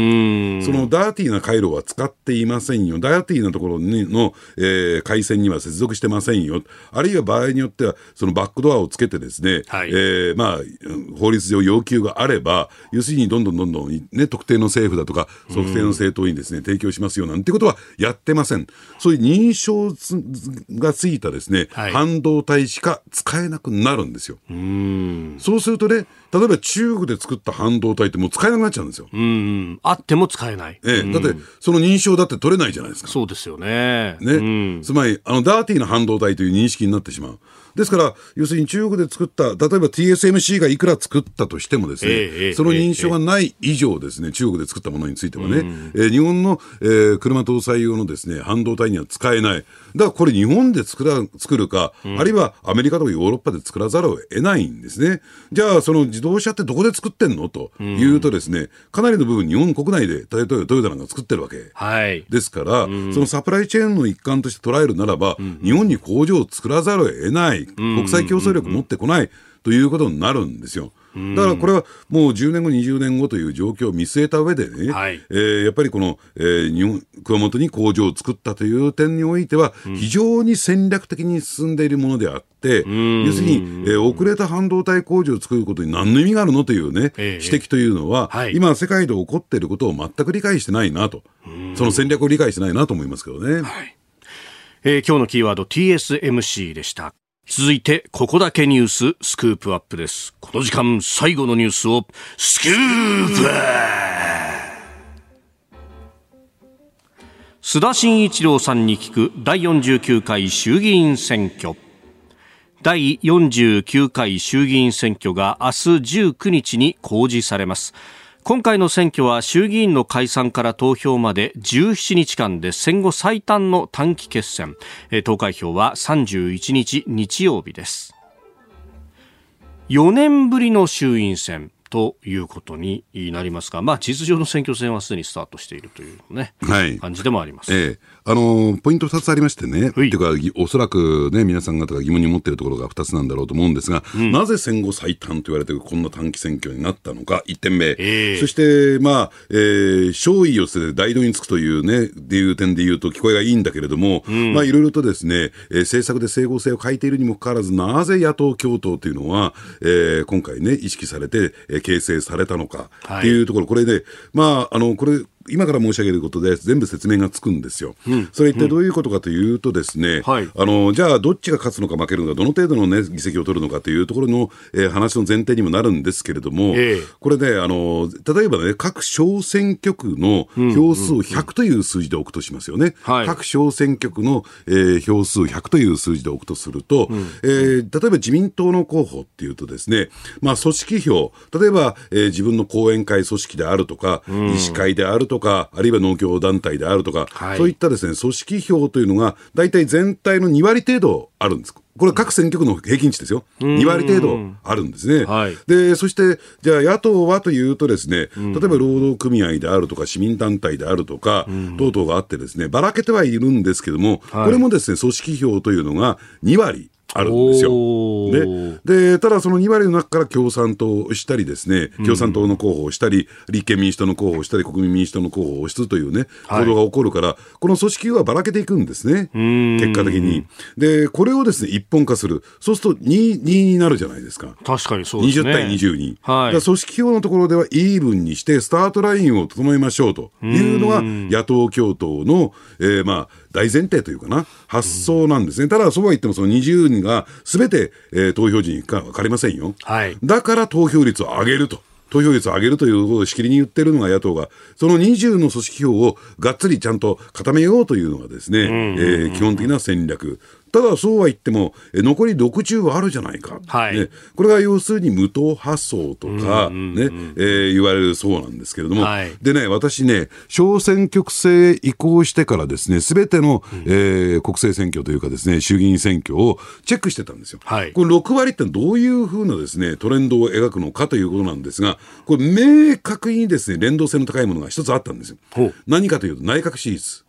のダーティーな回路は使っていませんよ。ダーティーなところにの、えー、回線には接続してませんよ。あるいは場合によっては、そのバックドアをつけてですね、はい、えー、まあ、法律上要求があれば、要するにどんどんどんどん、ね、特定の政府だとか、特定の政党にですね、提供しますよなんてことはやってません。そういう認証がついたですね、はい、半導体しか使えなくなるんですよ。そうするとね、例えば中国で作った半導体ってもう使えなくなっちゃうんですよ。うん。あっても使えない。ええ。だって、その認証だって取れないじゃないですか。そうですよね。ね。つまり、あの、ダーティーな半導体という認識になってしまう。ですから、要するに中国で作った、例えば TSMC がいくら作ったとしてもですね、えー、その認証がない以上ですね、中国で作ったものについてはね、えー、日本の、えー、車搭載用のですね、半導体には使えない。だからこれ日本で作ら作るか、うん、あるいはアメリカとかヨーロッパで作らざるを得ないんですね。じゃあ、その自動車ってどこで作ってんの？というとですね、かなりの部分日本国内で、例えばトヨタなんか作ってるわけ。はい。ですから、うん、そのサプライチェーンの一環として捉えるならば、うん、日本に工場を作らざるを得ない。国際競争力持ってこないということになるんですよ。だからこれはもう10年後、20年後という状況を見据えた上でね、はい、えー、やっぱりこの、えー、日本熊本に工場を作ったという点においては、非常に戦略的に進んでいるものであって、要するに、えー、遅れた半導体工場を作ることに何の意味があるのというね、えー、指摘というのは、はい、今、世界で起こっていることを全く理解してないなと、その戦略を理解してないなと思いますけどね。はい。えー、今日のキーワード TSMC でした。続いて、ここだけニューススクープアップです。この時間、最後のニュースを、スクープ須田慎一郎さんに聞く第49回衆議院選挙。第49回衆議院選挙が明日19日に公示されます。今回の選挙は衆議院の解散から投票まで17日間で戦後最短の短期決戦。投開票は31日日曜日です。4年ぶりの衆院選ということになりますが、まあ、事実上の選挙戦はすでにスタートしているというね、はい、感じでもあります。ええあのポイント2つありましてね、とい。うか、おそらくね、皆さん方が疑問に持っているところが2つなんだろうと思うんですが、うん、なぜ戦後最短と言われているこんな短期選挙になったのか、1点目、えー、そして、まあ、えー、勝意を捨てて大道につくというね、っていう点で言うと聞こえがいいんだけれども、うん、まあ、いろいろとですね、えー、政策で整合性を欠いているにもかかわらず、なぜ野党共闘というのは、えー、今回ね、意識されて、えー、形成されたのかっていうところ、はい、これで、まあ、あの、これ、今から申し上げることで全部説明がつくんですよ。うん、それ一体どういうことかというとですね、うんはい、あのじゃあどっちが勝つのか負けるのかどの程度の、ね、議席を取るのかというところの、えー、話の前提にもなるんですけれども、えー、これねあの例えばね各小選挙区の票数を100という数字で置くとしますよね。各小選挙区の、えー、票数100という数字で置くとすると、うん、えー、例えば自民党の候補っていうとですね、まあ、組織票。例えば、えー、自分の後援会組織であるとか、医師会であるとかあるいは農協団体であるとか、はい、そういったですね、組織票というのが、大体全体の2割程度あるんです。これ各選挙区の平均値ですよ。2割程度あるんですね。はい、で、そして、じゃあ野党はというとですね、例えば労働組合であるとか市民団体であるとか、等々があってですね、ばらけてはいるんですけども、これもですね、組織票というのが2割。あるんですよ。でで、ただその2割の中から共産党をしたりですね、共産党の候補をしたり、立憲民主党の候補をしたり、国民民主党の候補を押すというね、行動が起こるから、この組織はばらけていくんですね、結果的に。で、これをですね、一本化する。そうすると2、2になるじゃないですか。確かにそうですね。20対20に。はい、組織票のところではイーブンにして、スタートラインを整えましょうというのが、野党共闘の、えー、まあ、大前提というかな、発想なんですね。ただ、そうは言っても、その20人がすべて、えー、投票時か分かりませんよ。はい。だから投票率を上げると。投票率を上げるということをしきりに言ってるのが野党が、その20の組織票をがっつりちゃんと固めようというのがですね、えー、基本的な戦略ただそうは言っても、え残り60はあるじゃないか、はい。ね、これが要するに無党派層とか、ね。えー、言われるそうなんですけれども、はい、でね、私ね、小選挙区制移行してからですね、すべての、うん、えー、国政選挙というかですね、衆議院選挙をチェックしてたんですよ。はい、これ6割ってどういうふうなですね、トレンドを描くのかということなんですが、これ明確にですね、連動性の高いものが一つあったんですよ。何かというと内閣支持率。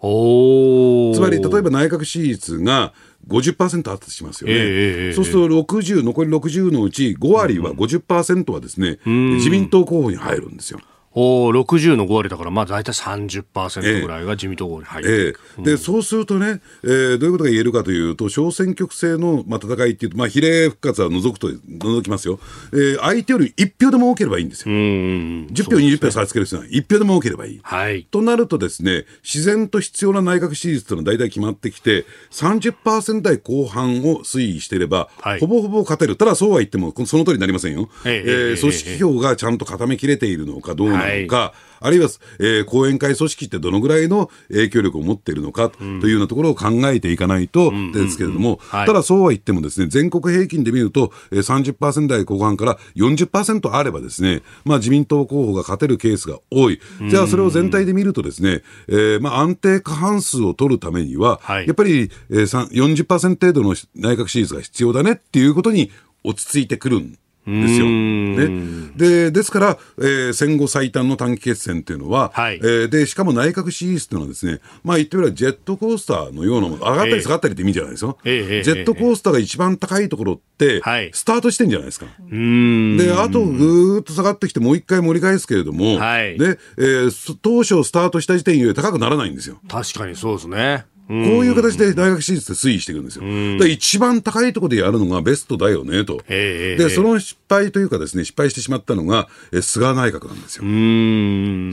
つまり、例えば内閣支持率が、50%あったとしますよね、えー、そうすると60、残り60のうち5割は50%はですね、うん、自民党候補に入るんですよ。お60の5割だから、まあ、大体30%ぐらいが自民党に入ってえー、で、そうするとね、えー、どういうことが言えるかというと、小選挙区制の、まあ、戦いっていうと、まあ、比例復活は除くと除きますよ、えー、相手より1票でも多ければいいんですよ、うん10票、20票差つける必要ない、1票でも多ければいい。はい、となるとですね、自然と必要な内閣支持率というのは大体決まってきて、30%台後半を推移していれば、はい、ほぼほぼ勝てる、ただそうは言っても、その通りになりませんよ、えー、えー、組織票がちゃんと固めきれているのかどうなのか、はいあるいは、えー、後援会組織ってどのぐらいの影響力を持っているのかというようなところを考えていかないとですけれども、ただそうは言ってもですね、全国平均で見ると、えー、30%台後半から40%あればですね、まあ自民党候補が勝てるケースが多い。じゃあそれを全体で見るとですね、えー、まあ安定過半数を取るためには、はい、やっぱり、えー、40%程度の内閣支持率が必要だねっていうことに落ち着いてくるんですよ。ね、でですから、えー、戦後最短の短期決戦っていうのは、はい、えー、でしかも内閣支持率っていうのはですね、まあ、言ってみればジェットコースターのようなもの、上がったり下がったりって意味じゃないですよ、えー、ジェットコースターが一番高いところって、スタートしてんじゃないですか。で、あとぐーっと下がってきて、もう一回盛り返すけれども、はい、でえー、当初スタートした時点より高くならないんですよ。確かにそうですね。こういう形で大学進出って推移していくんですよ。で一番高いところでやるのがベストだよねと。で、その失敗というかですね、失敗してしまったのが、え菅内閣なんですよ。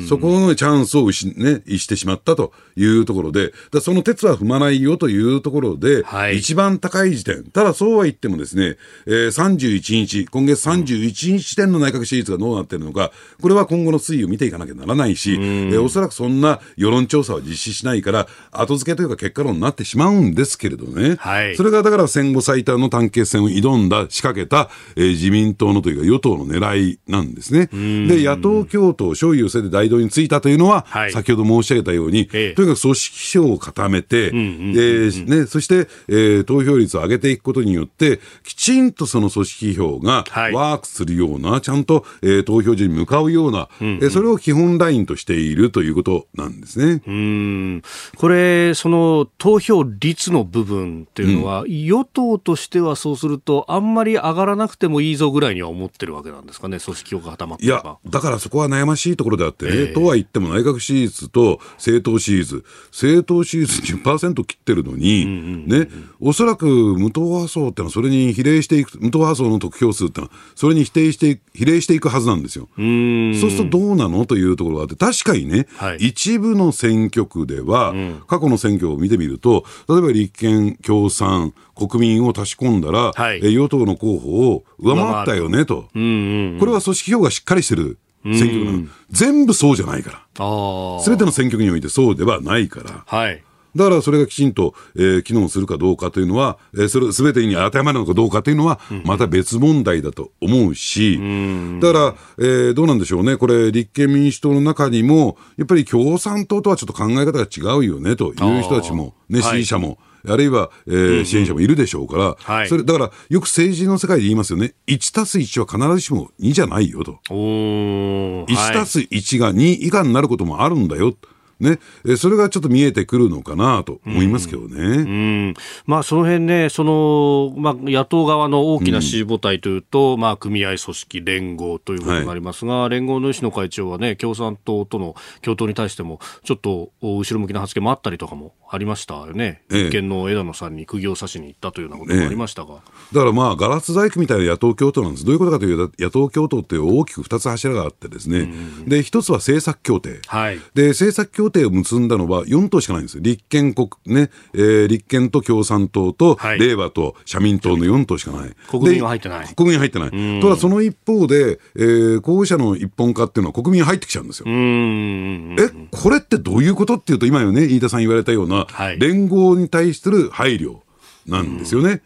そこのチャンスを失、ね、してしまったというところで、だその鉄は踏まないよというところで、はい、一番高い時点、ただそうは言ってもですね、えー、31日、今月31日時点の内閣支持率がどうなっているのか、これは今後の推移を見ていかなきゃならないし、えー、おそらくそんな世論調査は実施しないから、後付けというか結果論になってしまうんですけれどね、はい、それがだから戦後最多の短期決戦を挑んだ、仕掛けた、えー、自民党のというか与党の狙いなんですね。で、野党共闘、勝利をせで大道についたというのは、はい、先ほど申し上げたように、とにかく組織票を固めて、ね、そして、えー、投票率を上げていくことによって、きちんとその組織票がワークするような、はい、ちゃんと、えー、投票所に向かうような、うんうん、えー、それを基本ラインとしているということなんですね。うん。これ、その投票率の部分っていうのは、うん、与党としてはそうすると、あんまり上がらなくてもいいぞぐらいには思ってるわけなんですかね、組織票が固まっていや、だからそこは悩ましいところであってね、え。ー、とは言っても内閣支持率と政党支持率、政党支持率10%切ってるのに、うんうんうんね、おそらく無党派層ってのは、それに比例していく、無党派層の得票数ってのは、それに否定して比例していくはずなんですよ。そうするとどうなのというところがあって、確かにね、はい、一部の選挙区では、うん、過去の選挙を見てみると、例えば立憲、共産、国民を足し込んだら、はい、与党の候補を上回ったよねと、うんうんうん、これは組織票がしっかりしてる選挙区なの、全部そうじゃないから、すべての選挙区においてそうではないから。はいだからそれがきちんと、えー、機能するかどうかというのは、えー、それすべてに当てはまるのかどうかというのは、また別問題だと思うし、うん、だから、えー、どうなんでしょうね、これ、立憲民主党の中にも、やっぱり共産党とはちょっと考え方が違うよねという人たちも、ね、支持者も。あるいは、えー、支援者もいるでしょうから、はい、それだからよく政治の世界で言いますよね、1たす1は必ずしも2じゃないよと、1たす1が2以下になることもあるんだよ。ね、それがちょっと見えてくるのかなと思いますけどね。うん、うんまあ、その辺ね、その、まあ、野党側の大きな支持母体というと、うん、まあ、組合組織、連合ということになりますが、はい、連合の吉野会長はね、共産党との共闘に対しても、ちょっと後ろ向きな発言もあったりとかもありましたよね。立憲の枝野さんに釘を刺しに行ったというようなこともありましたが。ええ、だからまあ、ガラス細工みたいな野党共闘なんです。どういうことかというと、野党共闘って大きく2つ柱があってですね、うん、で、1つは政策協定。はい、で、政策協定を結んだのは4党しかないんですよ。立憲国、ね、えー、立憲と共産党と、はい、令和と社民党の4党しかない。国民は入ってない。国民入ってない。ただその一方で、えー、候補者の一本化っていうのは国民入ってきちゃうんですよ。え、これってどういうことっていうと、今よね、飯田さん言われたような、はい、連合に対する配慮。なんですよね。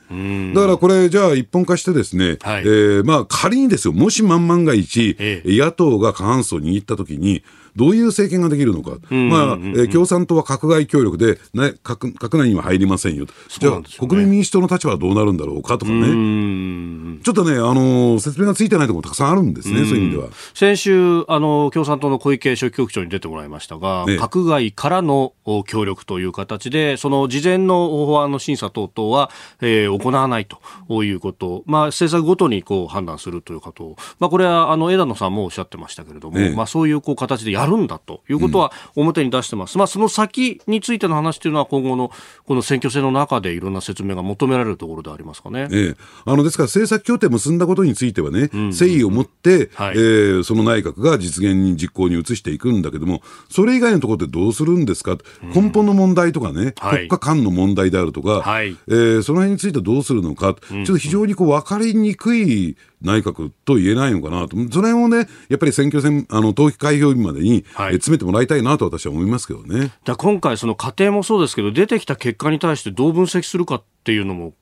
だからこれ、じゃあ一本化してですね、はい、えー、まあ仮にですよ、もし万万が一、ええ、野党が過半数を握ったときに、どういう政権ができるのか、まあえー、共産党は閣外協力で、ね、閣閣内には入りませんよ、じゃあ、国民民主党の立場はどうなるんだろうかとかね、ちょっとね、あのー、説明がついてないところもたくさんあるんですね、そういう意味では。先週、あの共産党の小池書記局長に出てもらいましたが、ね、閣外からの協力という形で、その事前の法案の審査等々は、えー、行わないということ、まあ、政策ごとにこう判断するということ。まあ、これはあの枝野さんもおっしゃってましたけれども、ね、まあ、そういうこう形でやるんだということは表に出してます、うん、まあ、その先についての話というのは今後のこの選挙戦の中でいろんな説明が求められるところでありますかね。ええ、あのですから政策協定結んだことについてはね、うん、誠意を持って、はい、えー、その内閣が実現に実行に移していくんだけども、それ以外のところでどうするんですか、根本の問題とかね、国家間の問題であるとか、はい、えー、その辺についてどうするのか、ちょっと非常にこう分かりにくい内閣と言えないのかなと、その辺をね、やっぱり選挙戦、あの投票開票日までに、はい、詰めてもらいたいなと私は思いますけどね。だ今回、その過程もそうですけど、出てきた結果に対してどう分析するかっていうのも、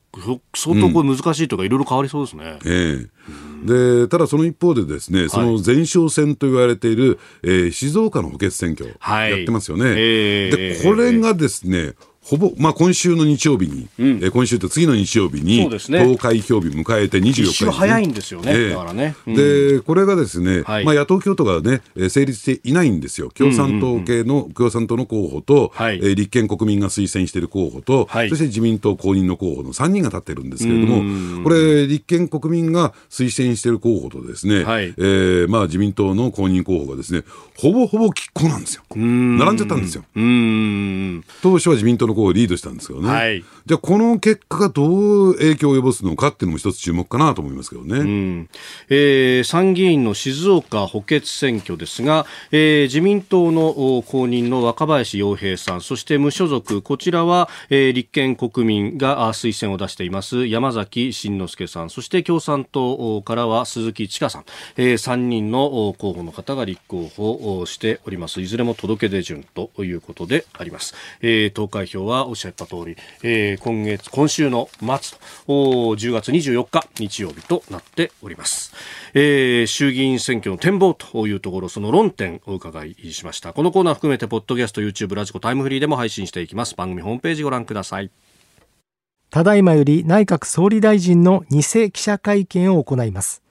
相当これ難しいとか、いろいろ変わりそうですね。ええでただその一方でですね、その前哨戦と言われている、えー、静岡の補欠選挙、やってますよね。えー、でこれがですね、ほぼ、まあ、今週の日曜日に、うん、え今週と次の日曜日に、投開票日迎えて24日に、ね、早いんですよね、えー、だからね、うん、でこれがですね、はい、まあ、野党共闘がね、成立していないんですよ、共産党系の、共産党の候補と、はい、えー、立憲国民が推薦している候補と、はい、そして自民党公認の候補の3人が立ってるんですけれども、これ、立憲国民が推薦している候補とですね、はい、えー、まあ、自民党の公認候補がですね、ほぼほぼ拮抗なんですよ、並んじゃったんですよ。当初は自民党のをリードしたんですけどね、はい、じゃあ、この結果がどう影響を及ぼすのかっていうのも一つ注目かなと思いますけどね、うん。えー、参議院の静岡補欠選挙ですが、えー、自民党の公認の若林洋平さん、そして無所属、こちらは、えー、立憲国民が推薦を出しています。山崎真之輔さん、そして共産党からは鈴木千佳さん、えー、3人の候補の方が立候補しております。いずれも届け出順ということであります。えー、投開票はおっしゃった通り、えー、今月、今週の末と、10月24日日曜日となっております。えー、衆議院選挙の展望というところ、その論点をお伺いしました。このコーナー含めて、ポッドキャスト、YouTube、ラジコ、タイムフリーでも配信していきます。番組ホームページご覧ください。ただいまより内閣総理大臣の偽記者会見を行います。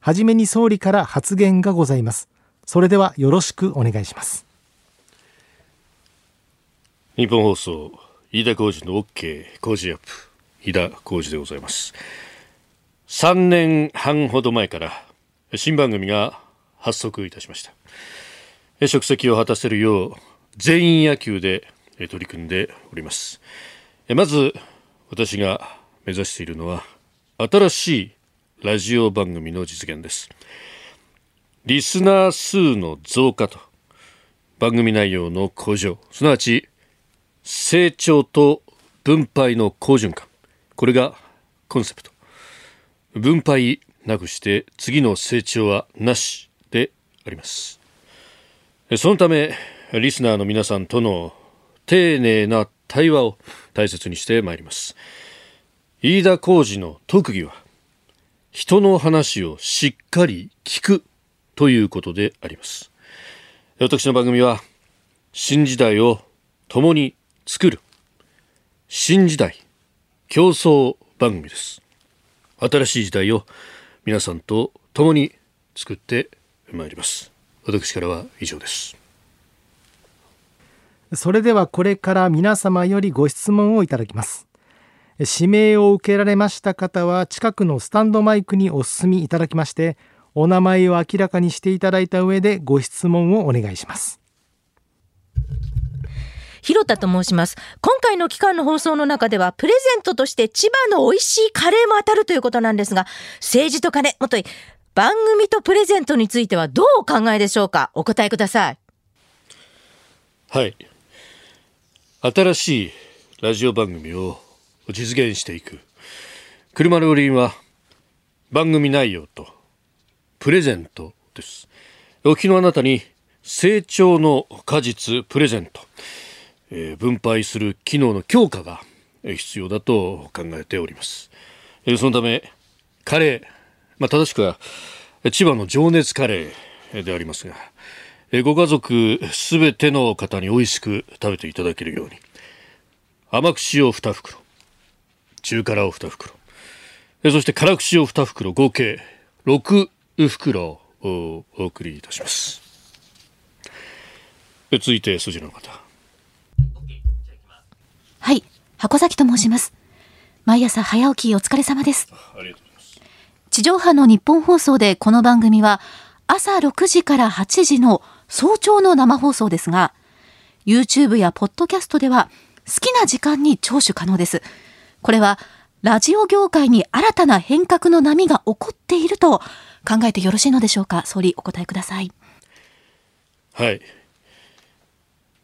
はじめに総理から発言がございます。それではよろしくお願いします。日本放送飯田浩二の OK 工事アップ飯田浩二でございます。3年半ほど前から新番組が発足いたしました。職責を果たせるよう全員野球で取り組んでおります。まず私が目指しているのは新しいラジオ番組の実現です。リスナー数の増加と番組内容の向上すなわち成長と分配の好循環。これがコンセプト。分配なくして次の成長はなしであります。そのためリスナーの皆さんとの丁寧な対話を大切にしてまいります。飯田浩二の特技は人の話をしっかり聞くということであります。私の番組は新時代を共に作る。新時代競争番組です。新しい時代を皆さんと共に作ってまいります。私からは以上です。それではこれから皆様よりご質問をいただきます。指名を受けられました方は近くのスタンドマイクにお進みいただきましてお名前を明らかにしていただいた上でご質問をお願いします。広田と申します。今回の期間の放送の中では、プレゼントとして千葉の美味しいカレーも当たるということなんですが、政治と金、もとい、番組とプレゼントについてはどうお考えでしょうか？お答えください。はい。新しいラジオ番組を実現していく。車の売りは番組内容とプレゼントです。お聞きのあなたに成長の果実プレゼント。えー、分配する機能の強化が必要だと考えております。そのためカレー、まあ、正しくは千葉の情熱カレーでありますがご家族すべての方に美味しく食べていただけるように甘口を2袋中辛を2袋そして辛口を2袋合計6袋をお送りいたします。続いて筋の方。はい。箱崎と申します。毎朝早起きお疲れ様です。ありがとうございます。地上波の日本放送でこの番組は朝6時から8時の早朝の生放送ですが YouTube やポッドキャストでは好きな時間に聴取可能です。これはラジオ業界に新たな変革の波が起こっていると考えてよろしいのでしょうか？総理お答えください。はい。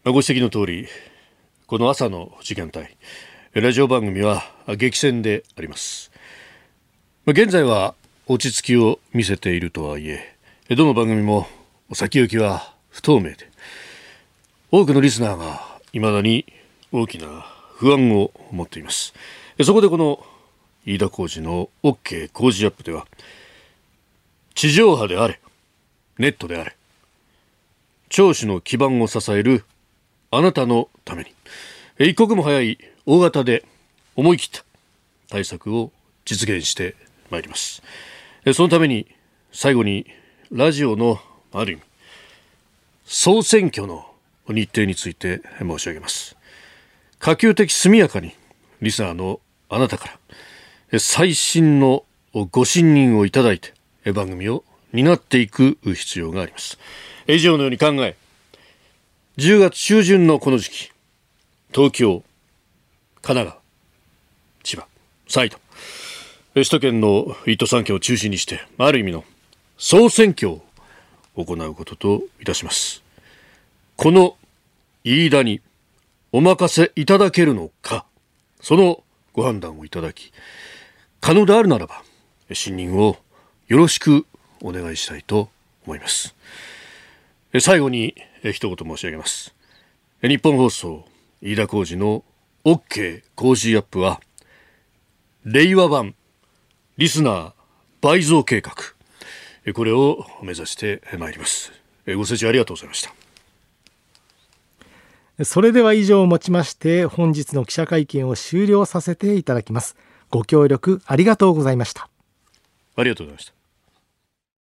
ご指摘の通りこの朝の時間帯。ラジオ番組は激戦であります。現在は落ち着きを見せているとはいえどの番組も先行きは不透明で多くのリスナーが未だに大きな不安を持っています。そこでこの飯田浩二の OK 工事アップでは地上波であれネットであれ聴取の基盤を支えるあなたのために。一刻も早い大型で思い切った対策を実現してまいります。そのために最後にラジオのある意味総選挙の日程について申し上げます。可及的速やかにリスナーのあなたから最新のご信任をいただいて番組を担っていく必要があります。以上のように考え10月中旬のこの時期東京神奈川千葉埼玉首都圏の1都3県を中心にしてある意味の総選挙を行うことといたします。この飯田にお任せいただけるのかそのご判断をいただき可能であるならば信任をよろしくお願いしたいと思います。最後に一言申し上げます。日本放送飯田浩二の OK 工事アップは令和版リスナー倍増計画。これを目指してまいります。ご清聴ありがとうございました。それでは以上をもちまして本日の記者会見を終了させていただきます。ご協力ありがとうございました。ありがとうございました